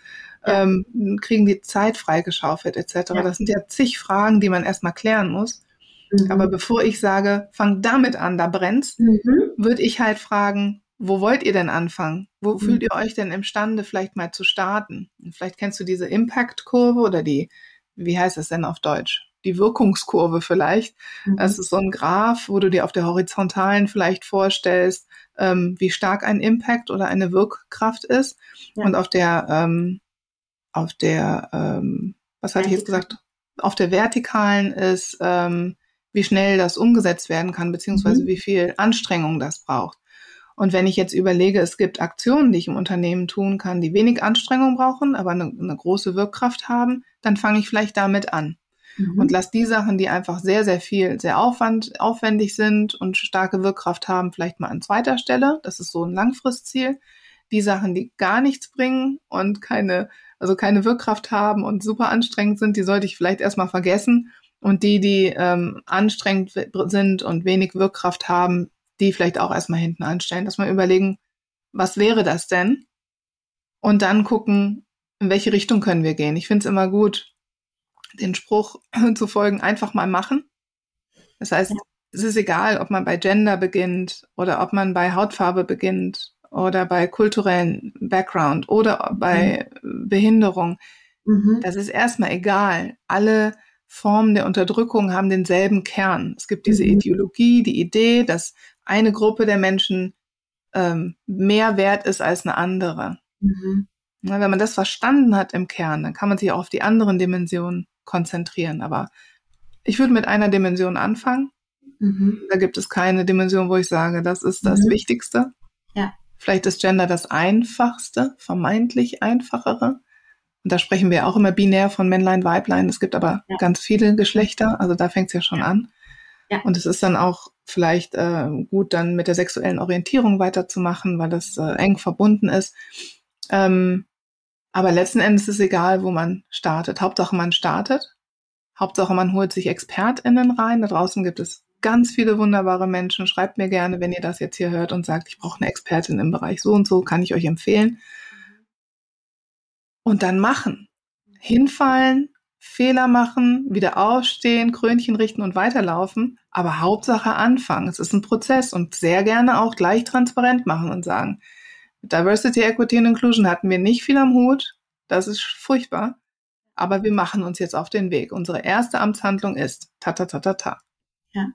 Speaker 2: Ähm, kriegen die Zeit freigeschaufelt etc. Ja. Das sind ja zig Fragen, die man erstmal klären muss. Mhm. Aber bevor ich sage, fang damit an, da brennt's, mhm. würde ich halt fragen, wo wollt ihr denn anfangen? Wo mhm. fühlt ihr euch denn imstande, vielleicht mal zu starten? Und vielleicht kennst du diese Impact-Kurve oder die, wie heißt es denn auf Deutsch? Die Wirkungskurve vielleicht. Mhm. Das ist so ein Graph, wo du dir auf der horizontalen vielleicht vorstellst, ähm, wie stark ein Impact oder eine Wirkkraft ist. Ja. Und auf der ähm, auf der, ähm, was hatte ich jetzt gesagt, auf der vertikalen ist, ähm, wie schnell das umgesetzt werden kann, beziehungsweise mhm. wie viel Anstrengung das braucht. Und wenn ich jetzt überlege, es gibt Aktionen, die ich im Unternehmen tun kann, die wenig Anstrengung brauchen, aber eine, eine große Wirkkraft haben, dann fange ich vielleicht damit an. Mhm. Und lass die Sachen, die einfach sehr, sehr viel, sehr aufwand, aufwendig sind und starke Wirkkraft haben, vielleicht mal an zweiter Stelle. Das ist so ein Langfristziel. Die Sachen, die gar nichts bringen und keine also keine Wirkkraft haben und super anstrengend sind, die sollte ich vielleicht erstmal vergessen. Und die, die ähm, anstrengend sind und wenig Wirkkraft haben, die vielleicht auch erstmal hinten anstellen. Dass wir überlegen, was wäre das denn? Und dann gucken, in welche Richtung können wir gehen. Ich finde es immer gut, den Spruch zu folgen, einfach mal machen. Das heißt, es ist egal, ob man bei Gender beginnt oder ob man bei Hautfarbe beginnt oder bei kulturellen Background oder bei mhm. Behinderung. Mhm. Das ist erstmal egal. Alle Formen der Unterdrückung haben denselben Kern. Es gibt diese mhm. Ideologie, die Idee, dass eine Gruppe der Menschen ähm, mehr wert ist als eine andere. Mhm. Na, wenn man das verstanden hat im Kern, dann kann man sich auch auf die anderen Dimensionen konzentrieren. Aber ich würde mit einer Dimension anfangen. Mhm. Da gibt es keine Dimension, wo ich sage, das ist das. Wichtigste.
Speaker 1: Ja.
Speaker 2: Vielleicht ist Gender das einfachste, vermeintlich einfachere. Und da sprechen wir auch immer binär von Männlein, Weiblein. Es gibt aber ja. ganz viele Geschlechter, also da fängt es ja schon an. Ja. Und es ist dann auch vielleicht äh, gut, dann mit der sexuellen Orientierung weiterzumachen, weil das äh, eng verbunden ist. Ähm, aber letzten Endes ist es egal, wo man startet. Hauptsache man startet. Hauptsache man holt sich ExpertInnen rein. Da draußen gibt es ganz viele wunderbare Menschen. Schreibt mir gerne, wenn ihr das jetzt hier hört und sagt, ich brauche eine Expertin im Bereich so und so, kann ich euch empfehlen. Und dann machen. Hinfallen, Fehler machen, wieder aufstehen, Krönchen richten und weiterlaufen. Aber Hauptsache anfangen. Es ist ein Prozess und sehr gerne auch gleich transparent machen und sagen, Diversity, Equity und Inclusion hatten wir nicht viel am Hut. Das ist furchtbar. Aber wir machen uns jetzt auf den Weg. Unsere erste Amtshandlung ist ta ta ta ta ta.
Speaker 1: Ja.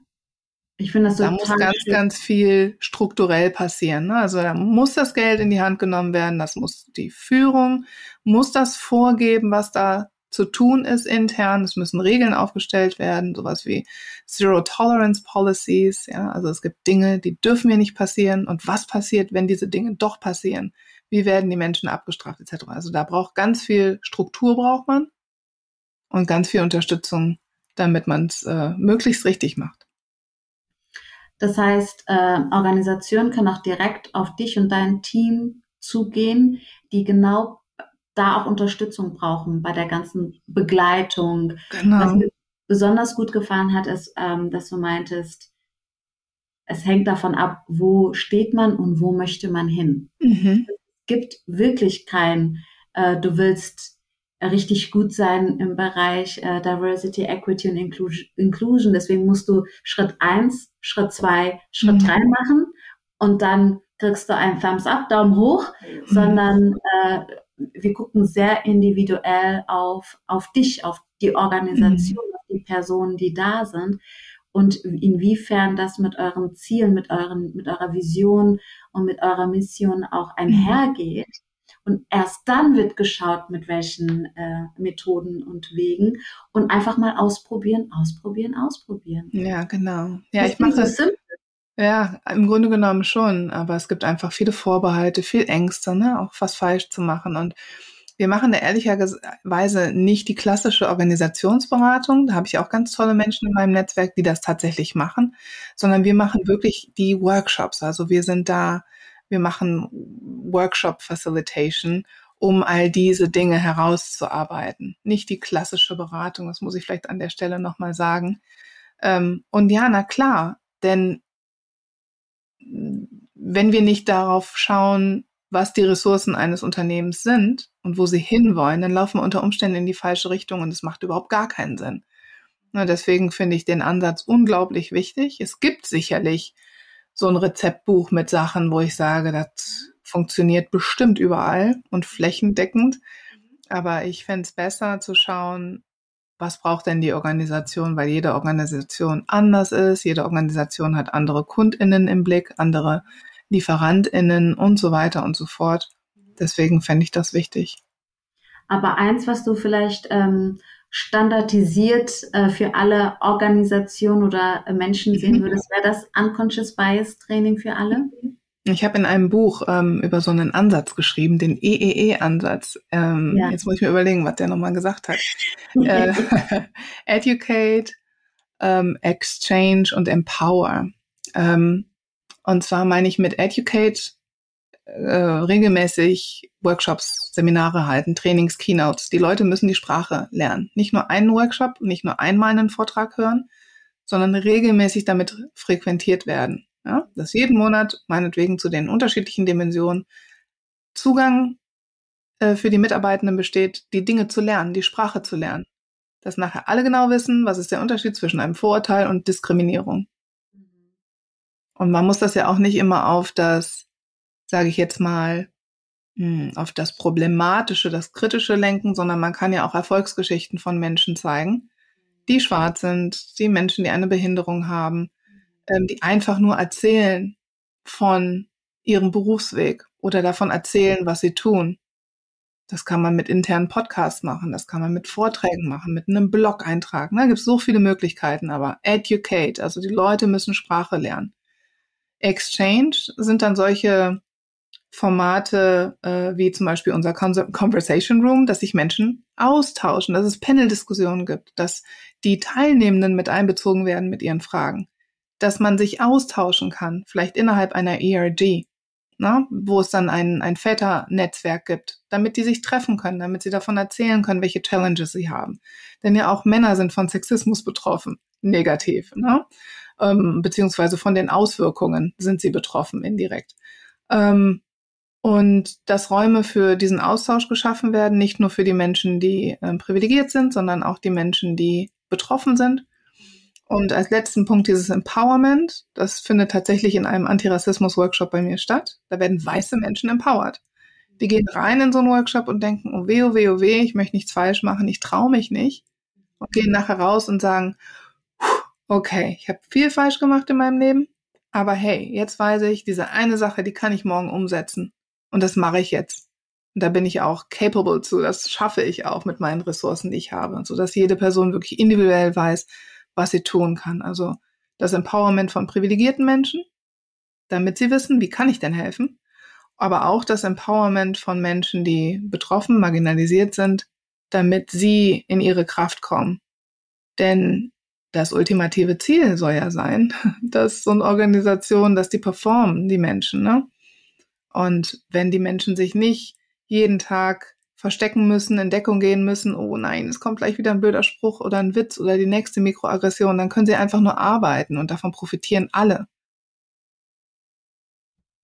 Speaker 1: Ich finde das so.
Speaker 2: Da muss ganz, schön. ganz viel strukturell passieren. Ne? Also da muss das Geld in die Hand genommen werden. Das muss die Führung, muss das vorgeben, was da zu tun ist intern. Es müssen Regeln aufgestellt werden, sowas wie Zero Tolerance Policies. Ja, also es gibt Dinge, die dürfen mir nicht passieren. Und was passiert, wenn diese Dinge doch passieren? Wie werden die Menschen abgestraft etc. Also da braucht ganz viel Struktur braucht man und ganz viel Unterstützung, damit man es äh, möglichst richtig macht.
Speaker 1: Das heißt, äh, Organisationen können auch direkt auf dich und dein Team zugehen, die genau da auch Unterstützung brauchen bei der ganzen Begleitung. Genau. Was mir besonders gut gefallen hat, ist, ähm, dass du meintest, es hängt davon ab, wo steht man und wo möchte man hin. Mhm. Es gibt wirklich kein, äh, du willst richtig gut sein im Bereich äh, Diversity, Equity und Inclusion. Deswegen musst du Schritt eins, Schritt zwei, Schritt mhm. drei machen und dann kriegst du einen Thumbs up, Daumen hoch, mhm. sondern äh, wir gucken sehr individuell auf, auf dich, auf die Organisation, mhm. auf die Personen, die da sind und inwiefern das mit euren Zielen, mit euren, mit eurer Vision und mit eurer Mission auch einhergeht. Und erst dann wird geschaut, mit welchen äh, Methoden und Wegen und einfach mal ausprobieren, ausprobieren, ausprobieren.
Speaker 2: Ja, genau. Ja, das ich mache das. Simpel. Ja, im Grunde genommen schon, aber es gibt einfach viele Vorbehalte, viel Ängste, ne, auch was falsch zu machen. Und wir machen da ehrlicherweise nicht die klassische Organisationsberatung. Da habe ich auch ganz tolle Menschen in meinem Netzwerk, die das tatsächlich machen, sondern wir machen wirklich die Workshops. Also wir sind da, wir machen Workshop Facilitation, um all diese Dinge herauszuarbeiten. Nicht die klassische Beratung, das muss ich vielleicht an der Stelle nochmal sagen. Ähm, und ja, na klar, denn wenn wir nicht darauf schauen, was die Ressourcen eines Unternehmens sind und wo sie hinwollen, dann laufen wir unter Umständen in die falsche Richtung und es macht überhaupt gar keinen Sinn. Na, deswegen finde ich den Ansatz unglaublich wichtig. Es gibt sicherlich so ein Rezeptbuch mit Sachen, wo ich sage, das funktioniert bestimmt überall und flächendeckend. Aber ich fände es besser zu schauen, was braucht denn die Organisation, weil jede Organisation anders ist, jede Organisation hat andere Kundinnen im Blick, andere Lieferantinnen und so weiter und so fort. Deswegen fände ich das wichtig.
Speaker 1: Aber eins, was du vielleicht ähm, standardisiert äh, für alle Organisationen oder Menschen sehen mhm. würdest, wäre das Unconscious Bias Training für alle?
Speaker 2: Ich habe in einem Buch ähm, über so einen Ansatz geschrieben, den EEE-Ansatz. Ähm, ja. Jetzt muss ich mir überlegen, was der nochmal gesagt hat. äh, educate, ähm, Exchange und Empower. Ähm, und zwar meine ich mit Educate äh, regelmäßig Workshops, Seminare halten, Trainings, Keynotes. Die Leute müssen die Sprache lernen. Nicht nur einen Workshop, nicht nur einmal einen Vortrag hören, sondern regelmäßig damit frequentiert werden. Ja, dass jeden Monat, meinetwegen zu den unterschiedlichen Dimensionen, Zugang äh, für die Mitarbeitenden besteht, die Dinge zu lernen, die Sprache zu lernen. Dass nachher alle genau wissen, was ist der Unterschied zwischen einem Vorurteil und Diskriminierung. Und man muss das ja auch nicht immer auf das, sage ich jetzt mal, hm, auf das Problematische, das Kritische lenken, sondern man kann ja auch Erfolgsgeschichten von Menschen zeigen, die schwarz sind, die Menschen, die eine Behinderung haben, ähm, die einfach nur erzählen von ihrem Berufsweg oder davon erzählen, was sie tun. Das kann man mit internen Podcasts machen, das kann man mit Vorträgen machen, mit einem Blog-Eintrag. Da gibt es so viele Möglichkeiten, aber educate, also die Leute müssen Sprache lernen. Exchange sind dann solche Formate äh, wie zum Beispiel unser Conversation Room, dass sich Menschen austauschen, dass es Panel-Diskussionen gibt, dass die Teilnehmenden mit einbezogen werden mit ihren Fragen, dass man sich austauschen kann, vielleicht innerhalb einer ERG, ne, wo es dann ein, ein Väternetzwerk gibt, damit die sich treffen können, damit sie davon erzählen können, welche Challenges sie haben. Denn ja auch Männer sind von Sexismus betroffen, negativ, ne? ähm, beziehungsweise von den Auswirkungen sind sie betroffen, indirekt. Ähm, und dass Räume für diesen Austausch geschaffen werden, nicht nur für die Menschen, die äh, privilegiert sind, sondern auch die Menschen, die betroffen sind und als letzten Punkt dieses Empowerment. Das findet tatsächlich in einem Antirassismus-Workshop bei mir statt. Da werden weiße Menschen empowered. Die gehen rein in so einen Workshop und denken, oh weh, oh weh, oh weh, ich möchte nichts falsch machen, ich traue mich nicht. Und gehen nachher raus und sagen, okay, ich habe viel falsch gemacht in meinem Leben, aber hey, jetzt weiß ich, diese eine Sache, die kann ich morgen umsetzen. Und das mache ich jetzt. Und da bin ich auch capable zu. Das schaffe ich auch mit meinen Ressourcen, die ich habe, so dass jede Person wirklich individuell weiß, was sie tun kann. Also das Empowerment von privilegierten Menschen, damit sie wissen, wie kann ich denn helfen? Aber auch das Empowerment von Menschen, die betroffen, marginalisiert sind, damit sie in ihre Kraft kommen. Denn das ultimative Ziel soll ja sein, dass so eine Organisation, dass die performen, die Menschen, ne? Und wenn die Menschen sich nicht jeden Tag verstecken müssen, in Deckung gehen müssen, oh nein, es kommt gleich wieder ein blöder Spruch oder ein Witz oder die nächste Mikroaggression, dann können sie einfach nur arbeiten und davon profitieren alle.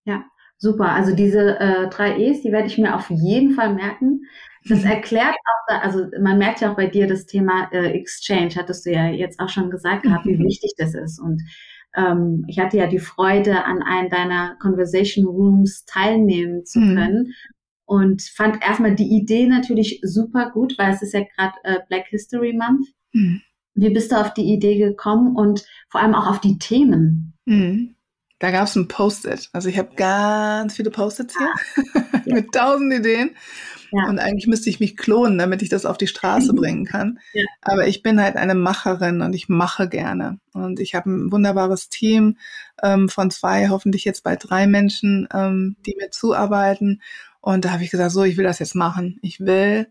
Speaker 1: Ja, super. Also diese äh, drei E's, die werde ich mir auf jeden Fall merken. Das erklärt auch, also man merkt ja auch bei dir das Thema äh, Exchange, hattest du ja jetzt auch schon gesagt gehabt, wie wichtig das ist. Und ähm, ich hatte ja die Freude, an einem deiner Conversation Rooms teilnehmen zu mhm. können und fand erstmal die Idee natürlich super gut, weil es ist ja gerade äh, Black History Month. Mhm. Wie bist du auf die Idee gekommen und vor allem auch auf die Themen?
Speaker 2: Mhm. Da gab es ein Post-it. Also ich habe ganz viele Post-its hier ah, mit tausend Ideen. Ja. Und eigentlich müsste ich mich klonen, damit ich das auf die Straße bringen kann. Ja. Aber ich bin halt eine Macherin und ich mache gerne. Und ich habe ein wunderbares Team ähm, von zwei, hoffentlich jetzt bald drei Menschen, ähm, die mir zuarbeiten. Und da habe ich gesagt, so, ich will das jetzt machen. Ich will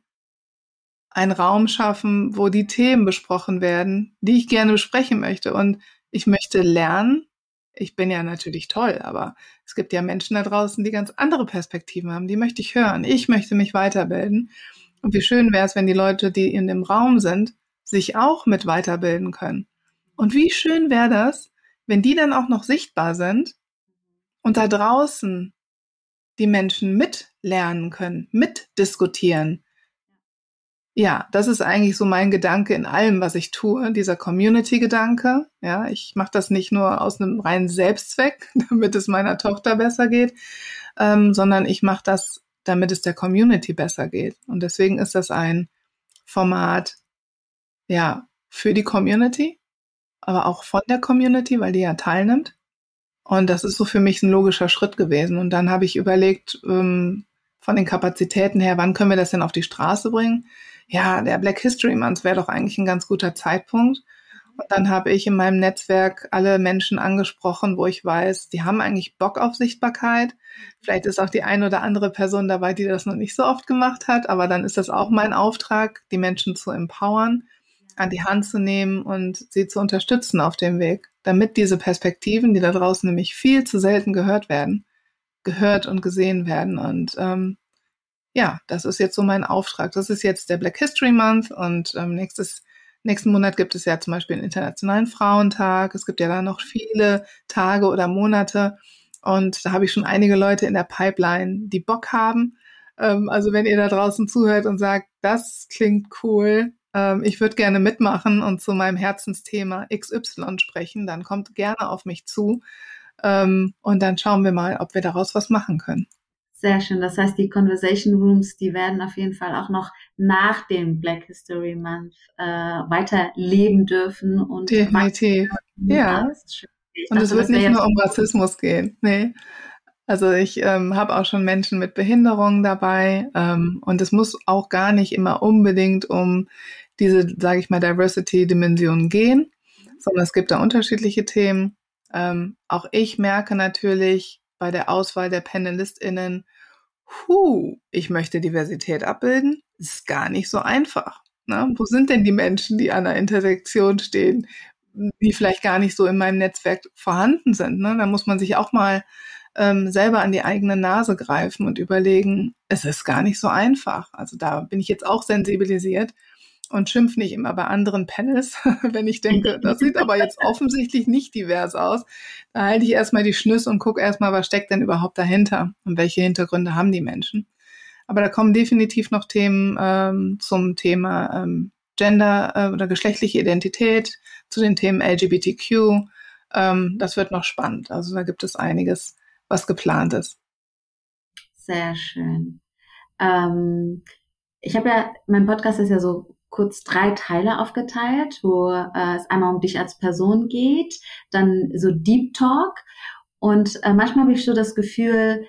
Speaker 2: einen Raum schaffen, wo die Themen besprochen werden, die ich gerne besprechen möchte. Und ich möchte lernen. Ich bin ja natürlich toll, aber es gibt ja Menschen da draußen, die ganz andere Perspektiven haben. Die möchte ich hören. Ich möchte mich weiterbilden. Und wie schön wäre es, wenn die Leute, die in dem Raum sind, sich auch mit weiterbilden können. Und wie schön wäre das, wenn die dann auch noch sichtbar sind und da draußen die Menschen mitlernen können, mitdiskutieren. Ja, das ist eigentlich so mein Gedanke in allem, was ich tue, dieser Community-Gedanke. Ja, ich mache das nicht nur aus einem reinen Selbstzweck, damit es meiner Tochter besser geht, ähm, sondern ich mache das, damit es der Community besser geht. Und deswegen ist das ein Format, ja, für die Community, aber auch von der Community, weil die ja teilnimmt. Und das ist so für mich ein logischer Schritt gewesen. Und dann habe ich überlegt, ähm, von den Kapazitäten her, wann können wir das denn auf die Straße bringen? Ja, der Black History Month wäre doch eigentlich ein ganz guter Zeitpunkt. Und dann habe ich in meinem Netzwerk alle Menschen angesprochen, wo ich weiß, die haben eigentlich Bock auf Sichtbarkeit. Vielleicht ist auch die eine oder andere Person dabei, die das noch nicht so oft gemacht hat, aber dann ist das auch mein Auftrag, die Menschen zu empowern, an die Hand zu nehmen und sie zu unterstützen auf dem Weg damit diese Perspektiven, die da draußen nämlich viel zu selten gehört werden, gehört und gesehen werden. Und ähm, ja, das ist jetzt so mein Auftrag. Das ist jetzt der Black History Month und ähm, nächstes, nächsten Monat gibt es ja zum Beispiel den Internationalen Frauentag. Es gibt ja da noch viele Tage oder Monate. Und da habe ich schon einige Leute in der Pipeline, die Bock haben. Ähm, also wenn ihr da draußen zuhört und sagt, das klingt cool, ähm, ich würde gerne mitmachen und zu meinem Herzensthema XY sprechen, dann kommt gerne auf mich zu ähm, und dann schauen wir mal, ob wir daraus was machen können.
Speaker 1: Sehr schön. Das heißt, die Conversation Rooms, die werden auf jeden Fall auch noch nach dem Black History Month äh, weiterleben dürfen und
Speaker 2: definitiv. Ja. Und es wird nicht nur um Rassismus gehen. Nee. Also ich ähm, habe auch schon Menschen mit Behinderungen dabei ähm, und es muss auch gar nicht immer unbedingt um diese, sage ich mal, Diversity-Dimension gehen, sondern es gibt da unterschiedliche Themen. Ähm, auch ich merke natürlich bei der Auswahl der PanelistInnen, hu, ich möchte Diversität abbilden, ist gar nicht so einfach. Ne? Wo sind denn die Menschen, die an der Intersektion stehen, die vielleicht gar nicht so in meinem Netzwerk vorhanden sind? Ne? Da muss man sich auch mal ähm, selber an die eigene Nase greifen und überlegen, es ist gar nicht so einfach. Also da bin ich jetzt auch sensibilisiert und schimpf nicht immer bei anderen Panels, wenn ich denke, das sieht aber jetzt offensichtlich nicht divers aus. Da halte ich erstmal die Schnüsse und gucke erstmal, was steckt denn überhaupt dahinter und welche Hintergründe haben die Menschen. Aber da kommen definitiv noch Themen ähm, zum Thema ähm, Gender äh, oder geschlechtliche Identität, zu den Themen LGBTQ. Ähm, das wird noch spannend. Also da gibt es einiges, was geplant ist.
Speaker 1: Sehr schön. Ähm, ich habe ja, mein Podcast ist ja so kurz drei Teile aufgeteilt, wo äh, es einmal um dich als Person geht, dann so Deep Talk und äh, manchmal habe ich so das Gefühl,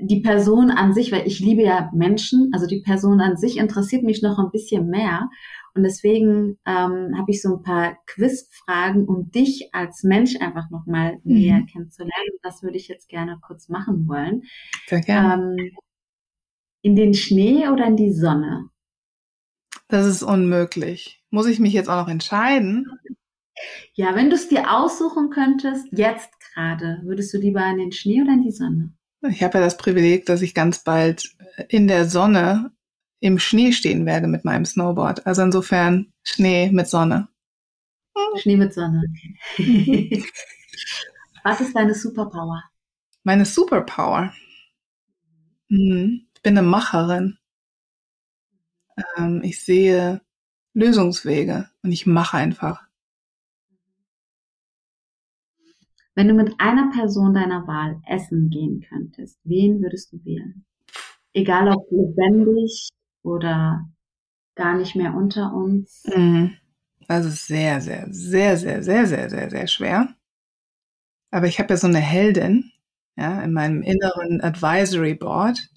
Speaker 1: die Person an sich, weil ich liebe ja Menschen, also die Person an sich interessiert mich noch ein bisschen mehr. Und deswegen ähm, habe ich so ein paar Quizfragen, um dich als Mensch einfach nochmal mhm. näher kennenzulernen. Das würde ich jetzt gerne kurz machen wollen.
Speaker 2: Sehr gerne. Ähm,
Speaker 1: in den Schnee oder in die Sonne?
Speaker 2: Das ist unmöglich. Muss ich mich jetzt auch noch entscheiden?
Speaker 1: Ja, wenn du es dir aussuchen könntest, jetzt gerade, würdest du lieber in den Schnee oder in die Sonne?
Speaker 2: Ich habe ja das Privileg, dass ich ganz bald in der Sonne im Schnee stehen werde mit meinem Snowboard. Also insofern Schnee mit Sonne.
Speaker 1: Schnee mit Sonne. Was ist deine Superpower?
Speaker 2: Meine Superpower. Hm, ich bin eine Macherin. Ähm, ich sehe Lösungswege und ich mache einfach.
Speaker 1: Wenn du mit einer Person deiner Wahl essen gehen könntest, wen würdest du wählen? Egal ob lebendig oder gar nicht mehr unter uns.
Speaker 2: Mhm. Also sehr, sehr, sehr, sehr, sehr, sehr, sehr, sehr schwer. Aber ich habe ja so eine Heldin, ja, in meinem inneren Advisory Board.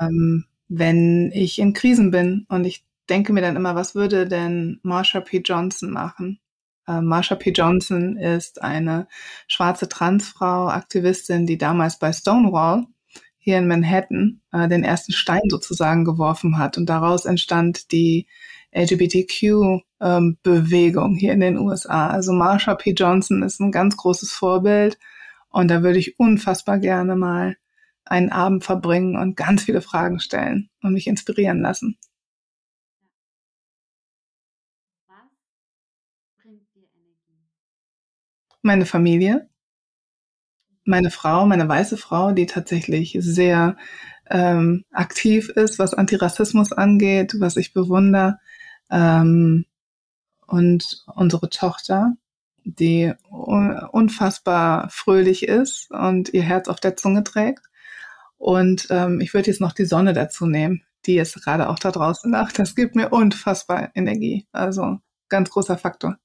Speaker 2: Ähm, wenn ich in Krisen bin und ich denke mir dann immer, was würde denn Marsha P. Johnson machen? Äh, Marsha P. Johnson ist eine schwarze Transfrau, Aktivistin, die damals bei Stonewall hier in Manhattan äh, den ersten Stein sozusagen geworfen hat. Und daraus entstand die LGBTQ-Bewegung ähm, hier in den USA. Also Marsha P. Johnson ist ein ganz großes Vorbild. Und da würde ich unfassbar gerne mal einen Abend verbringen und ganz viele Fragen stellen und mich inspirieren lassen. Meine Familie, meine Frau, meine weiße Frau, die tatsächlich sehr ähm, aktiv ist, was Antirassismus angeht, was ich bewundere, ähm, und unsere Tochter, die unfassbar fröhlich ist und ihr Herz auf der Zunge trägt. Und ähm, ich würde jetzt noch die Sonne dazu nehmen, die jetzt gerade auch da draußen lacht. Das gibt mir unfassbar Energie. Also ganz großer Faktor.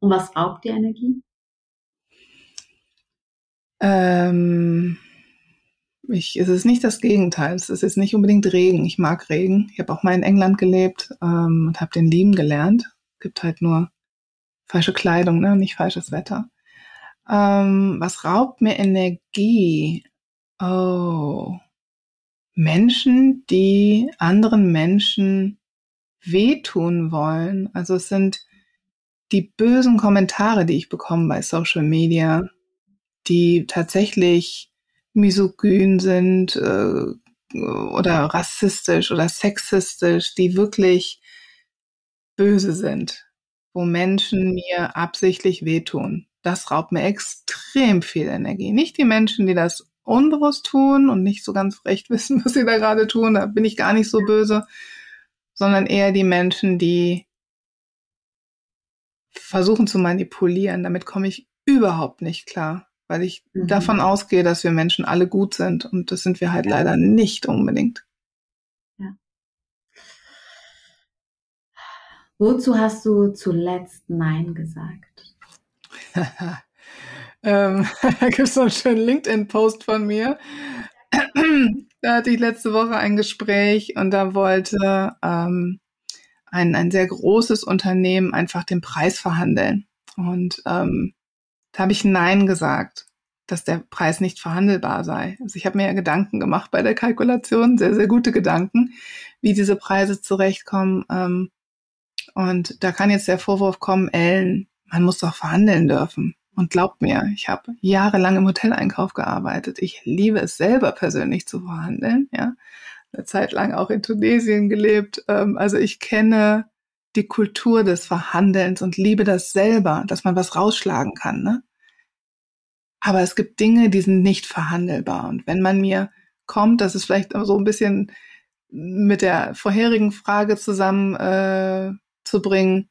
Speaker 1: Und was raubt die Energie?
Speaker 2: Ähm, ich, es ist nicht das Gegenteil. Es ist jetzt nicht unbedingt Regen. Ich mag Regen. Ich habe auch mal in England gelebt ähm, und habe den lieben gelernt. Gibt halt nur falsche Kleidung, ne? nicht falsches Wetter. Ähm, was raubt mir Energie? Oh. Menschen, die anderen Menschen wehtun wollen. Also es sind die bösen Kommentare, die ich bekomme bei Social Media, die tatsächlich misogyn sind äh, oder rassistisch oder sexistisch, die wirklich böse sind, wo Menschen mir absichtlich wehtun. Das raubt mir extrem viel Energie. Nicht die Menschen, die das unbewusst tun und nicht so ganz recht wissen, was sie da gerade tun, da bin ich gar nicht so böse, sondern eher die Menschen, die versuchen zu manipulieren. Damit komme ich überhaupt nicht klar, weil ich mhm. davon ausgehe, dass wir Menschen alle gut sind und das sind wir halt leider nicht unbedingt. Ja.
Speaker 1: Wozu hast du zuletzt Nein gesagt?
Speaker 2: Ähm, da gibt es so einen schönen LinkedIn-Post von mir. da hatte ich letzte Woche ein Gespräch und da wollte ähm, ein, ein sehr großes Unternehmen einfach den Preis verhandeln. Und ähm, da habe ich Nein gesagt, dass der Preis nicht verhandelbar sei. Also ich habe mir ja Gedanken gemacht bei der Kalkulation, sehr, sehr gute Gedanken, wie diese Preise zurechtkommen. Ähm, und da kann jetzt der Vorwurf kommen, Ellen, man muss doch verhandeln dürfen. Und glaubt mir, ich habe jahrelang im Hoteleinkauf gearbeitet. Ich liebe es selber persönlich zu verhandeln. Ja, eine Zeit lang auch in Tunesien gelebt. Ähm, also ich kenne die Kultur des Verhandelns und liebe das selber, dass man was rausschlagen kann. Ne? Aber es gibt Dinge, die sind nicht verhandelbar. Und wenn man mir kommt, das ist vielleicht so ein bisschen mit der vorherigen Frage zusammen äh, zu bringen,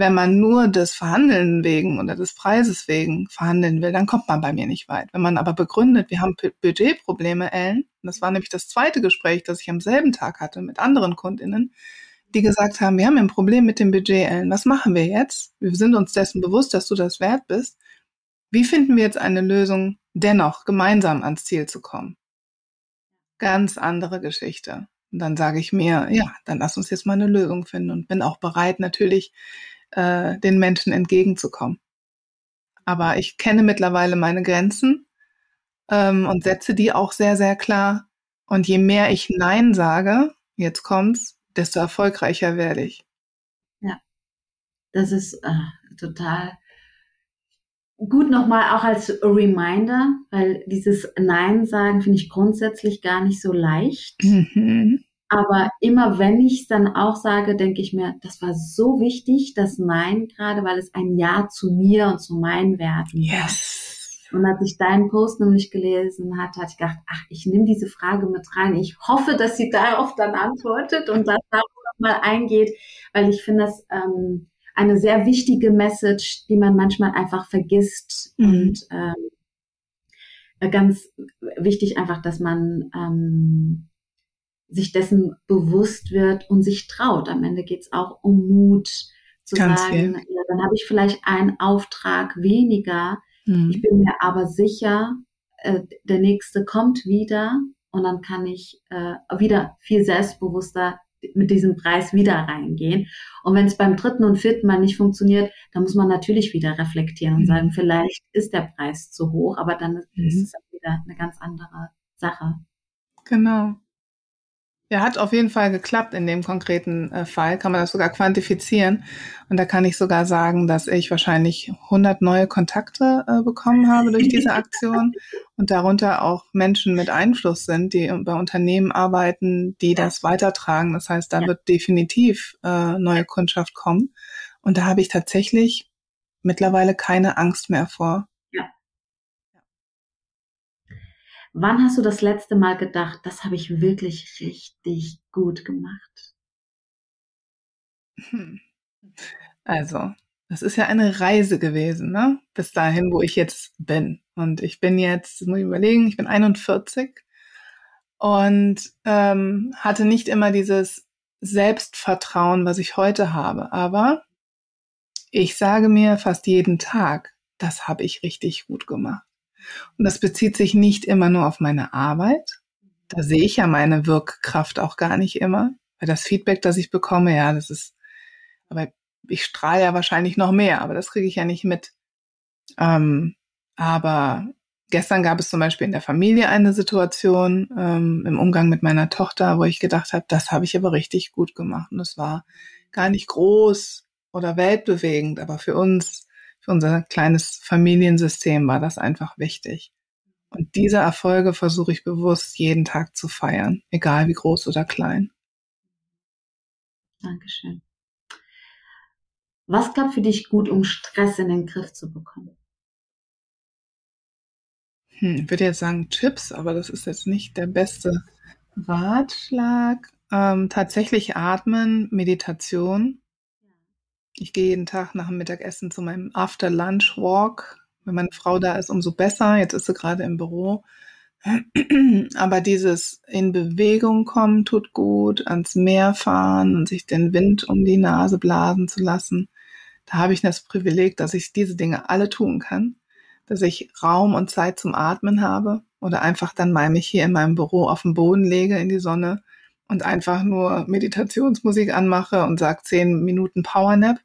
Speaker 2: wenn man nur des Verhandeln wegen oder des Preises wegen verhandeln will, dann kommt man bei mir nicht weit. Wenn man aber begründet, wir haben Budgetprobleme, Ellen, das war nämlich das zweite Gespräch, das ich am selben Tag hatte mit anderen Kundinnen, die gesagt haben, wir haben ein Problem mit dem Budget, Ellen, was machen wir jetzt? Wir sind uns dessen bewusst, dass du das wert bist. Wie finden wir jetzt eine Lösung, dennoch gemeinsam ans Ziel zu kommen? Ganz andere Geschichte. Und dann sage ich mir, ja, dann lass uns jetzt mal eine Lösung finden und bin auch bereit, natürlich äh, den Menschen entgegenzukommen. Aber ich kenne mittlerweile meine Grenzen ähm, und setze die auch sehr, sehr klar. Und je mehr ich Nein sage, jetzt kommt's, desto erfolgreicher werde ich.
Speaker 1: Ja, das ist äh, total gut nochmal auch als Reminder, weil dieses Nein sagen finde ich grundsätzlich gar nicht so leicht. Mhm. Aber immer wenn ich es dann auch sage, denke ich mir, das war so wichtig, das Nein gerade, weil es ein Ja zu mir und zu meinen Werten
Speaker 2: yes.
Speaker 1: war. Und als ich deinen Post nämlich gelesen hatte, hatte ich gedacht, ach, ich nehme diese Frage mit rein. Ich hoffe, dass sie darauf dann antwortet und darauf mal eingeht, weil ich finde das ähm, eine sehr wichtige Message, die man manchmal einfach vergisst mhm. und ähm, ganz wichtig einfach, dass man ähm, sich dessen bewusst wird und sich traut. Am Ende geht es auch um Mut zu Ganz sagen, ja, dann habe ich vielleicht einen Auftrag weniger. Mhm. Ich bin mir aber sicher, äh, der nächste kommt wieder und dann kann ich äh, wieder viel selbstbewusster mit diesem Preis wieder reingehen. Und wenn es beim dritten und vierten Mal nicht funktioniert, dann muss man natürlich wieder reflektieren und mhm. sagen, vielleicht ist der Preis zu hoch, aber dann mhm. ist es wieder eine ganz andere Sache.
Speaker 2: Genau. Ja, hat auf jeden Fall geklappt in dem konkreten äh, Fall. Kann man das sogar quantifizieren. Und da kann ich sogar sagen, dass ich wahrscheinlich 100 neue Kontakte äh, bekommen habe durch diese Aktion und darunter auch Menschen mit Einfluss sind, die bei Unternehmen arbeiten, die das weitertragen. Das heißt, da wird definitiv äh, neue Kundschaft kommen. Und da habe ich tatsächlich mittlerweile keine Angst mehr vor.
Speaker 1: Wann hast du das letzte Mal gedacht, das habe ich wirklich richtig gut gemacht?
Speaker 2: Hm. Also, das ist ja eine Reise gewesen, ne? Bis dahin, wo ich jetzt bin. Und ich bin jetzt, muss ich überlegen, ich bin 41 und ähm, hatte nicht immer dieses Selbstvertrauen, was ich heute habe. Aber ich sage mir fast jeden Tag, das habe ich richtig gut gemacht. Und das bezieht sich nicht immer nur auf meine Arbeit. Da sehe ich ja meine Wirkkraft auch gar nicht immer. Weil das Feedback, das ich bekomme, ja, das ist, aber ich strahle ja wahrscheinlich noch mehr, aber das kriege ich ja nicht mit. Ähm, aber gestern gab es zum Beispiel in der Familie eine Situation ähm, im Umgang mit meiner Tochter, wo ich gedacht habe, das habe ich aber richtig gut gemacht. Und es war gar nicht groß oder weltbewegend, aber für uns für unser kleines Familiensystem war das einfach wichtig. Und diese Erfolge versuche ich bewusst jeden Tag zu feiern, egal wie groß oder klein.
Speaker 1: Dankeschön. Was klappt für dich gut, um Stress in den Griff zu bekommen?
Speaker 2: Hm, ich würde jetzt sagen Chips, aber das ist jetzt nicht der beste Ratschlag. Ähm, tatsächlich atmen, Meditation ich gehe jeden Tag nach dem Mittagessen zu meinem After-Lunch-Walk. Wenn meine Frau da ist, umso besser. Jetzt ist sie gerade im Büro. Aber dieses in Bewegung kommen tut gut, ans Meer fahren und sich den Wind um die Nase blasen zu lassen. Da habe ich das Privileg, dass ich diese Dinge alle tun kann. dass ich Raum und Zeit zum Atmen habe oder einfach dann mal mich hier in meinem Büro auf den Boden lege in die Sonne und einfach nur Meditationsmusik anmache und sage zehn Minuten Powernap.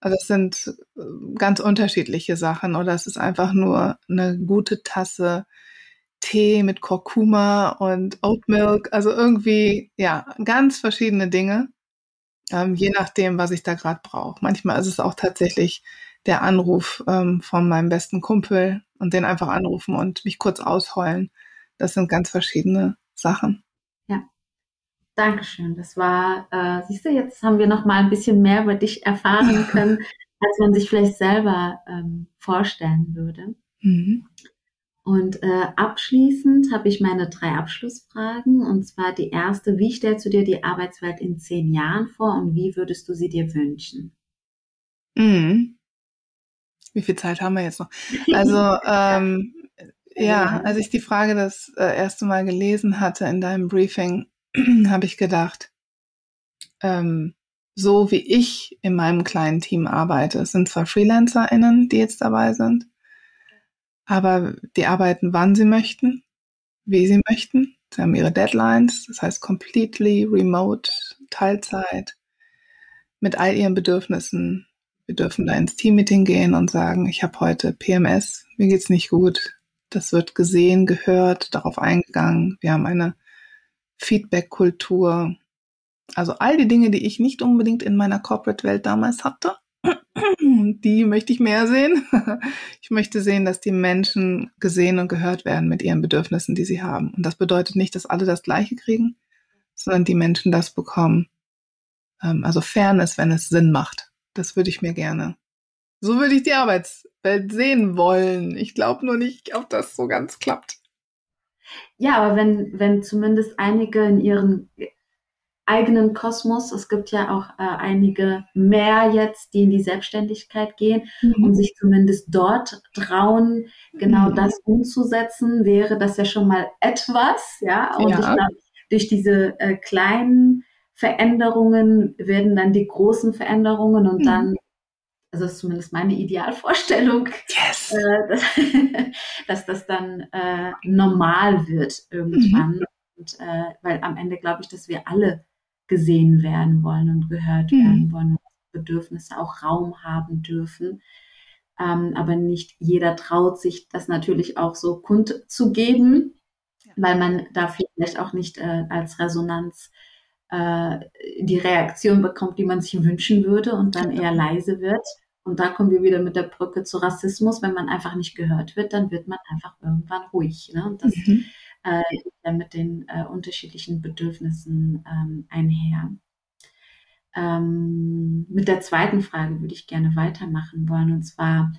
Speaker 2: Also das sind äh, ganz unterschiedliche Sachen oder es ist einfach nur eine gute Tasse Tee mit Kurkuma und Oat Milk. Also irgendwie, ja, ganz verschiedene Dinge, ähm, je nachdem, was ich da gerade brauche. Manchmal ist es auch tatsächlich der Anruf ähm, von meinem besten Kumpel und den einfach anrufen und mich kurz ausheulen. Das sind ganz verschiedene Sachen.
Speaker 1: Dankeschön. Das war, äh, siehst du, jetzt haben wir noch mal ein bisschen mehr über dich erfahren können, als man sich vielleicht selber ähm, vorstellen würde. Mhm. Und äh, abschließend habe ich meine drei Abschlussfragen. Und zwar die erste, wie stellst du dir die Arbeitswelt in zehn Jahren vor und wie würdest du sie dir wünschen?
Speaker 2: Mhm. Wie viel Zeit haben wir jetzt noch? Also, ähm, ja, als ich die Frage das äh, erste Mal gelesen hatte in deinem Briefing, habe ich gedacht, ähm, so wie ich in meinem kleinen Team arbeite, es sind zwar FreelancerInnen, die jetzt dabei sind, aber die arbeiten, wann sie möchten, wie sie möchten. Sie haben ihre Deadlines, das heißt completely remote, Teilzeit, mit all ihren Bedürfnissen, wir dürfen da ins Teammeeting gehen und sagen, ich habe heute PMS, mir geht's nicht gut. Das wird gesehen, gehört, darauf eingegangen. Wir haben eine Feedback-Kultur. Also all die Dinge, die ich nicht unbedingt in meiner Corporate-Welt damals hatte, die möchte ich mehr sehen. Ich möchte sehen, dass die Menschen gesehen und gehört werden mit ihren Bedürfnissen, die sie haben. Und das bedeutet nicht, dass alle das Gleiche kriegen, sondern die Menschen das bekommen. Ähm, also Fairness, wenn es Sinn macht. Das würde ich mir gerne. So würde ich die Arbeitswelt sehen wollen. Ich glaube nur nicht, ob das so ganz klappt.
Speaker 1: Ja, aber wenn, wenn zumindest einige in ihren eigenen Kosmos, es gibt ja auch äh, einige mehr jetzt, die in die Selbstständigkeit gehen mhm. und sich zumindest dort trauen, genau mhm. das umzusetzen, wäre das ja schon mal etwas, ja. Und ja. ich glaube, durch diese äh, kleinen Veränderungen werden dann die großen Veränderungen und mhm. dann, also das ist zumindest meine Idealvorstellung, yes. äh, dass, dass, das dann äh, normal wird irgendwann. Mhm. Und, äh, weil am Ende glaube ich, dass wir alle gesehen werden wollen und gehört mhm. werden wollen und Bedürfnisse auch Raum haben dürfen. Ähm, aber nicht jeder traut sich das natürlich auch so kundzugeben, ja. weil man dafür vielleicht auch nicht äh, als Resonanz äh, die Reaktion bekommt, die man sich wünschen würde und dann eher leise wird. Und da kommen wir wieder mit der Brücke zu Rassismus. Wenn man einfach nicht gehört wird, dann wird man einfach irgendwann ruhig. Ne? Und das mhm. äh, geht dann mit den äh, unterschiedlichen Bedürfnissen ähm, einher. Ähm, mit der zweiten Frage würde ich gerne weitermachen wollen. Und zwar,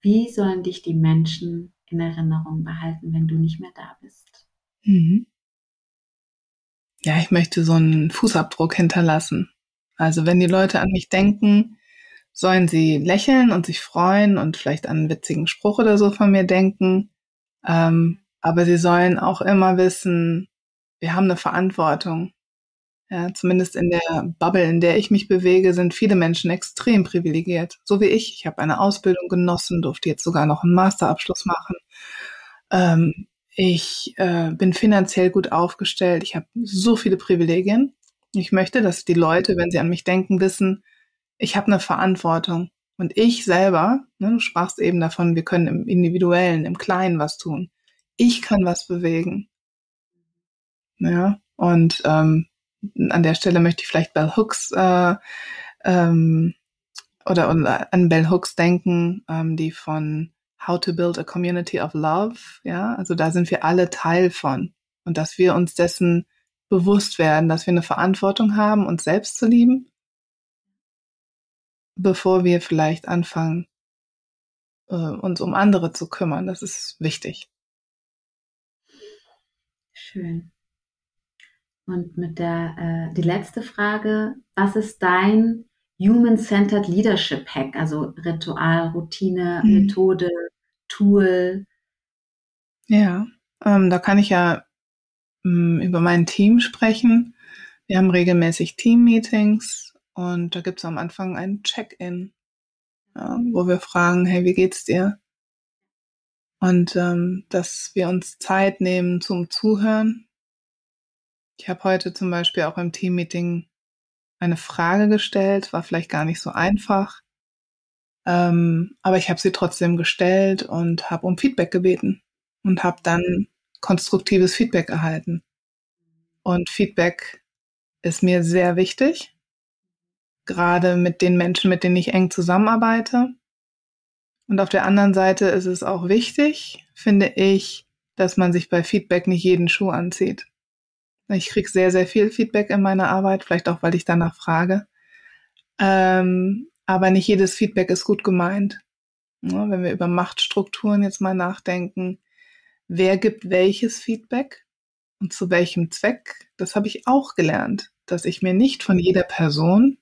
Speaker 1: wie sollen dich die Menschen in Erinnerung behalten, wenn du nicht mehr da bist? Mhm
Speaker 2: ja, ich möchte so einen Fußabdruck hinterlassen. Also wenn die Leute an mich denken, sollen sie lächeln und sich freuen und vielleicht an einen witzigen Spruch oder so von mir denken. Ähm, aber sie sollen auch immer wissen, wir haben eine Verantwortung. Ja, zumindest in der Bubble, in der ich mich bewege, sind viele Menschen extrem privilegiert. So wie ich. Ich habe eine Ausbildung genossen, durfte jetzt sogar noch einen Masterabschluss machen. Ähm, ich äh, bin finanziell gut aufgestellt. Ich habe so viele Privilegien. Ich möchte, dass die Leute, wenn sie an mich denken, wissen, ich habe eine Verantwortung. Und ich selber, ne, du sprachst eben davon, wir können im Individuellen, im Kleinen was tun. Ich kann was bewegen. Ja, und ähm, an der Stelle möchte ich vielleicht Bell Hooks äh, ähm, oder, oder an Bell Hooks denken, ähm, die von How to Build a Community of Love. Ja, also da sind wir alle Teil von. Und dass wir uns dessen bewusst werden, dass wir eine Verantwortung haben, uns selbst zu lieben, bevor wir vielleicht anfangen, äh, uns um andere zu kümmern. Das ist wichtig.
Speaker 1: Schön. Und mit der, äh, die letzte Frage, was ist dein Human-Centered Leadership Hack, also Ritual, Routine, mhm. Methode, Tool?
Speaker 2: Ja, ähm, da kann ich ja ähm, über mein Team sprechen. Wir haben regelmäßig Team-Meetings und da gibt es am Anfang ein Check-in, ja, wo wir fragen, hey, wie geht's dir? und ähm, dass wir uns Zeit nehmen zum Zuhören. Ich habe heute zum Beispiel auch im Teammeeting eine Frage gestellt, war vielleicht gar nicht so einfach, ähm, aber ich habe sie trotzdem gestellt und habe um Feedback gebeten und habe dann konstruktives Feedback erhalten. Und Feedback ist mir sehr wichtig, gerade mit den Menschen, mit denen ich eng zusammenarbeite. Und auf der anderen Seite ist es auch wichtig, finde ich, dass man sich bei Feedback nicht jeden Schuh anzieht. Ich kriege sehr, sehr viel Feedback in meiner Arbeit, vielleicht auch, weil ich danach frage. Ähm, aber nicht jedes Feedback ist gut gemeint. Ja, wenn wir über Machtstrukturen jetzt mal nachdenken, wer gibt welches Feedback und zu welchem Zweck, das habe ich auch gelernt, dass ich mir nicht von jeder Person,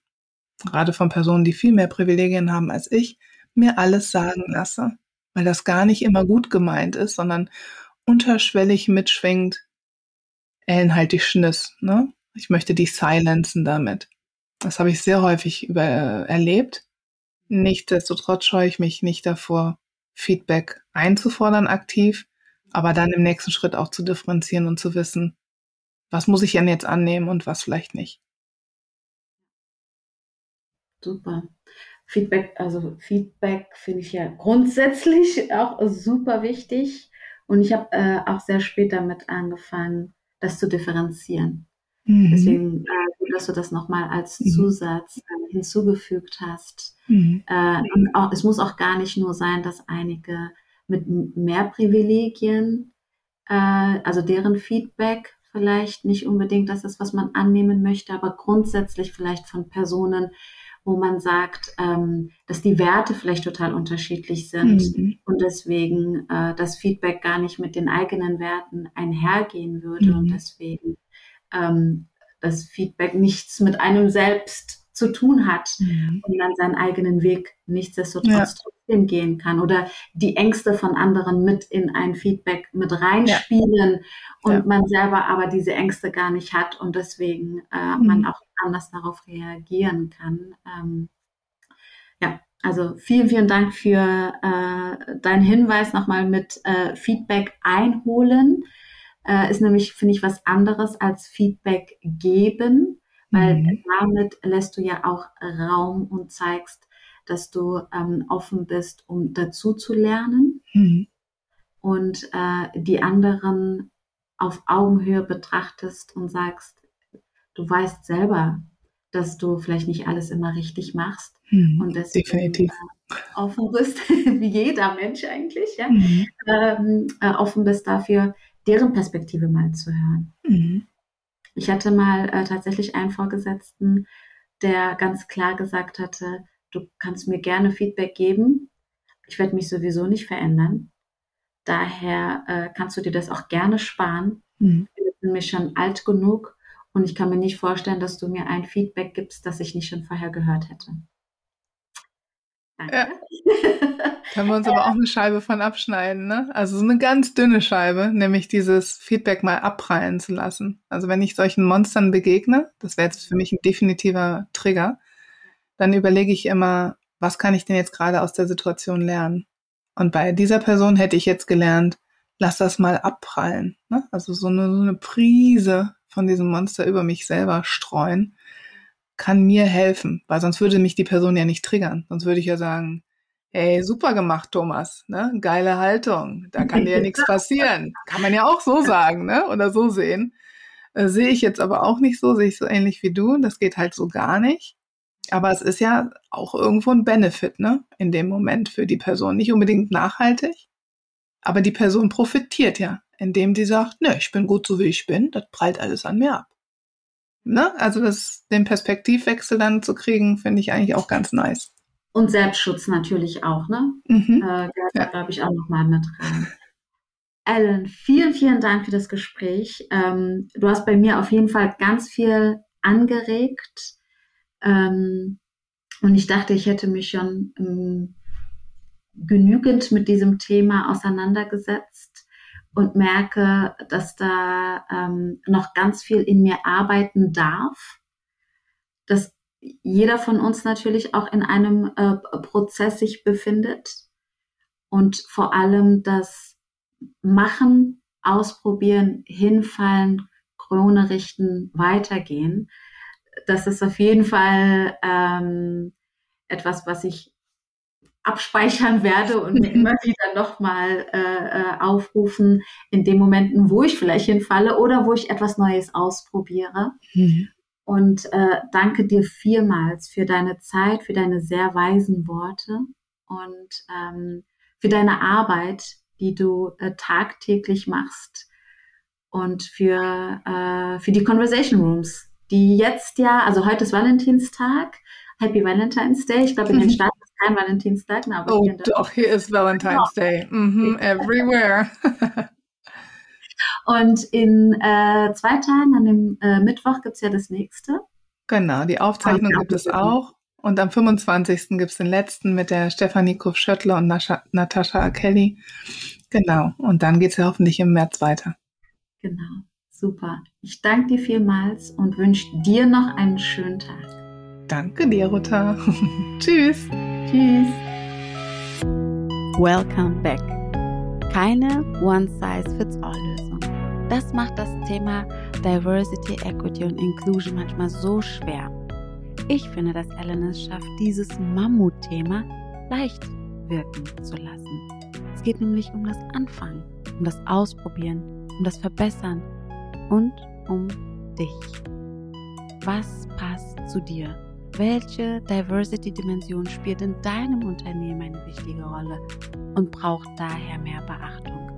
Speaker 2: gerade von Personen, die viel mehr Privilegien haben als ich, mir alles sagen lasse, weil das gar nicht immer gut gemeint ist, sondern unterschwellig mitschwingt, Ellen halt die Schniss, ne? Ich möchte dich silenzen damit. Das habe ich sehr häufig über, äh, erlebt. Nichtsdestotrotz scheue ich mich nicht davor, Feedback einzufordern aktiv, aber dann im nächsten Schritt auch zu differenzieren und zu wissen, was muss ich denn jetzt annehmen und was vielleicht nicht.
Speaker 1: Super. Feedback, also Feedback finde ich ja grundsätzlich auch super wichtig. Und ich habe äh, auch sehr spät damit angefangen, das zu differenzieren. Mhm. Deswegen, äh, dass du das nochmal als mhm. Zusatz äh, hinzugefügt hast. Mhm. Äh, und auch, es muss auch gar nicht nur sein, dass einige mit mehr Privilegien, äh, also deren Feedback vielleicht nicht unbedingt das ist, was man annehmen möchte, aber grundsätzlich vielleicht von Personen, wo man sagt, ähm, dass die Werte vielleicht total unterschiedlich sind mhm. und deswegen äh, das Feedback gar nicht mit den eigenen Werten einhergehen würde mhm. und deswegen ähm, das Feedback nichts mit einem selbst zu tun hat mhm. und dann seinen eigenen Weg nichtsdestotrotz ja. trotzdem gehen kann oder die Ängste von anderen mit in ein Feedback mit reinspielen ja. und ja. man selber aber diese Ängste gar nicht hat und deswegen äh, mhm. man auch anders darauf reagieren kann. Ähm, ja, also vielen, vielen Dank für äh, deinen Hinweis nochmal mit äh, Feedback einholen. Äh, ist nämlich, finde ich, was anderes als Feedback geben weil mhm. damit lässt du ja auch Raum und zeigst, dass du ähm, offen bist, um dazu zu lernen mhm. und äh, die anderen auf Augenhöhe betrachtest und sagst, du weißt selber, dass du vielleicht nicht alles immer richtig machst
Speaker 2: mhm, und deswegen definitiv.
Speaker 1: Äh, offen bist, wie jeder Mensch eigentlich, ja, mhm. ähm, äh, offen bist dafür, deren Perspektive mal zu hören. Mhm. Ich hatte mal äh, tatsächlich einen Vorgesetzten, der ganz klar gesagt hatte, du kannst mir gerne Feedback geben. Ich werde mich sowieso nicht verändern. Daher äh, kannst du dir das auch gerne sparen. Mhm. Ich bin nämlich schon alt genug und ich kann mir nicht vorstellen, dass du mir ein Feedback gibst, das ich nicht schon vorher gehört hätte.
Speaker 2: Danke. Ja. Können wir uns aber auch eine Scheibe von abschneiden, ne? Also so eine ganz dünne Scheibe, nämlich dieses Feedback mal abprallen zu lassen. Also wenn ich solchen Monstern begegne, das wäre jetzt für mich ein definitiver Trigger, dann überlege ich immer, was kann ich denn jetzt gerade aus der Situation lernen? Und bei dieser Person hätte ich jetzt gelernt, lass das mal abprallen. Ne? Also so eine, so eine Prise von diesem Monster über mich selber streuen kann mir helfen, weil sonst würde mich die Person ja nicht triggern. Sonst würde ich ja sagen, hey, super gemacht, Thomas, ne? Geile Haltung. Da kann dir ja nichts passieren. Kann man ja auch so sagen, ne? Oder so sehen. Äh, sehe ich jetzt aber auch nicht so, sehe ich so ähnlich wie du. Das geht halt so gar nicht. Aber es ist ja auch irgendwo ein Benefit, ne? In dem Moment für die Person. Nicht unbedingt nachhaltig, aber die Person profitiert ja, indem die sagt, ne, ich bin gut so wie ich bin, das prallt alles an mir ab. Ne? Also das, den Perspektivwechsel dann zu kriegen, finde ich eigentlich auch ganz nice.
Speaker 1: Und Selbstschutz natürlich auch, ne? Mhm. Äh, ja. glaube ich, auch nochmal mit rein. Ellen, vielen, vielen Dank für das Gespräch. Ähm, du hast bei mir auf jeden Fall ganz viel angeregt. Ähm, und ich dachte, ich hätte mich schon ähm, genügend mit diesem Thema auseinandergesetzt und merke, dass da ähm, noch ganz viel in mir arbeiten darf, dass jeder von uns natürlich auch in einem äh, Prozess sich befindet
Speaker 4: und vor allem das Machen, Ausprobieren, Hinfallen, Krone richten, weitergehen. Das ist auf jeden Fall ähm, etwas, was ich abspeichern werde und mir immer wieder nochmal äh, äh, aufrufen in den Momenten, wo ich vielleicht hinfalle oder wo ich etwas Neues ausprobiere. Mhm. Und äh, danke dir vielmals für deine Zeit, für deine sehr weisen Worte und ähm, für deine Arbeit, die du äh, tagtäglich machst und für, äh, für die Conversation Rooms, die jetzt ja, also heute ist Valentinstag, Happy Valentine's Day. Ich glaube, in den Staaten kein Valentinstag.
Speaker 2: Aber oh, doch, hier ist Valentine's genau. Day. Mhm, everywhere.
Speaker 4: Und in äh, zwei Tagen, an dem äh, Mittwoch, gibt es ja das nächste.
Speaker 2: Genau, die Aufzeichnung gibt es auch. Und am 25. gibt es den letzten mit der Stefanie Kuff-Schöttler und Natascha Kelly. Genau. Und dann geht es ja hoffentlich im März weiter.
Speaker 4: Genau. Super. Ich danke dir vielmals und wünsche dir noch einen schönen Tag.
Speaker 2: Danke dir, Ruta. Tschüss.
Speaker 4: Tschüss.
Speaker 1: Welcome back. Keine One-Size-Fits-All-Lösung. Das macht das Thema Diversity, Equity und Inclusion manchmal so schwer. Ich finde, dass Ellen es schafft, dieses Mammutthema leicht wirken zu lassen. Es geht nämlich um das Anfangen, um das Ausprobieren, um das Verbessern und um dich. Was passt zu dir? Welche Diversity-Dimension spielt in deinem Unternehmen eine wichtige Rolle und braucht daher mehr Beachtung?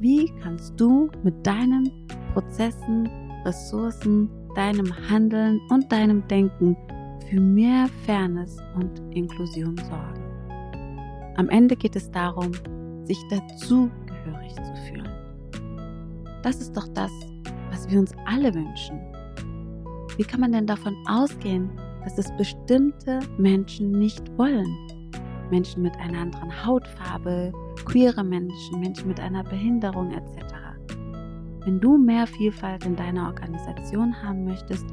Speaker 1: Wie kannst du mit deinen Prozessen, Ressourcen, deinem Handeln und deinem Denken für mehr Fairness und Inklusion sorgen? Am Ende geht es darum, sich dazugehörig zu fühlen. Das ist doch das, was wir uns alle wünschen. Wie kann man denn davon ausgehen, dass es bestimmte Menschen nicht wollen. Menschen mit einer anderen Hautfarbe, queere Menschen, Menschen mit einer Behinderung etc. Wenn du mehr Vielfalt in deiner Organisation haben möchtest,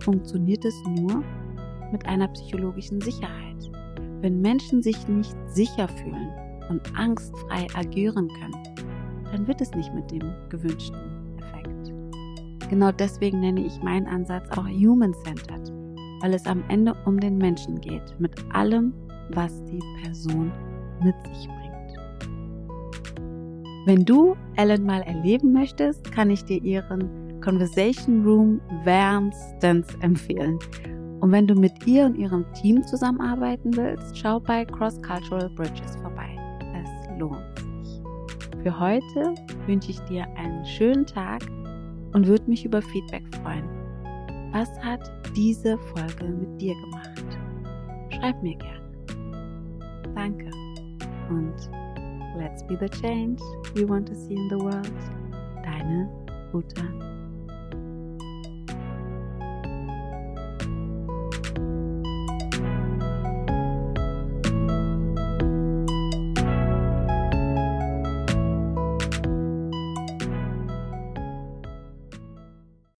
Speaker 1: funktioniert es nur mit einer psychologischen Sicherheit. Wenn Menschen sich nicht sicher fühlen und angstfrei agieren können, dann wird es nicht mit dem gewünschten Effekt. Genau deswegen nenne ich meinen Ansatz auch Human-Centered weil es am Ende um den Menschen geht, mit allem, was die Person mit sich bringt. Wenn du Ellen mal erleben möchtest, kann ich dir ihren Conversation Room wärmstens empfehlen. Und wenn du mit ihr und ihrem Team zusammenarbeiten willst, schau bei Cross Cultural Bridges vorbei. Es lohnt sich. Für heute wünsche ich dir einen schönen Tag und würde mich über Feedback freuen. Was hat diese Folge mit dir gemacht? Schreib mir gerne. Danke. Und let's be the change we want to see in the world. Deine Uta.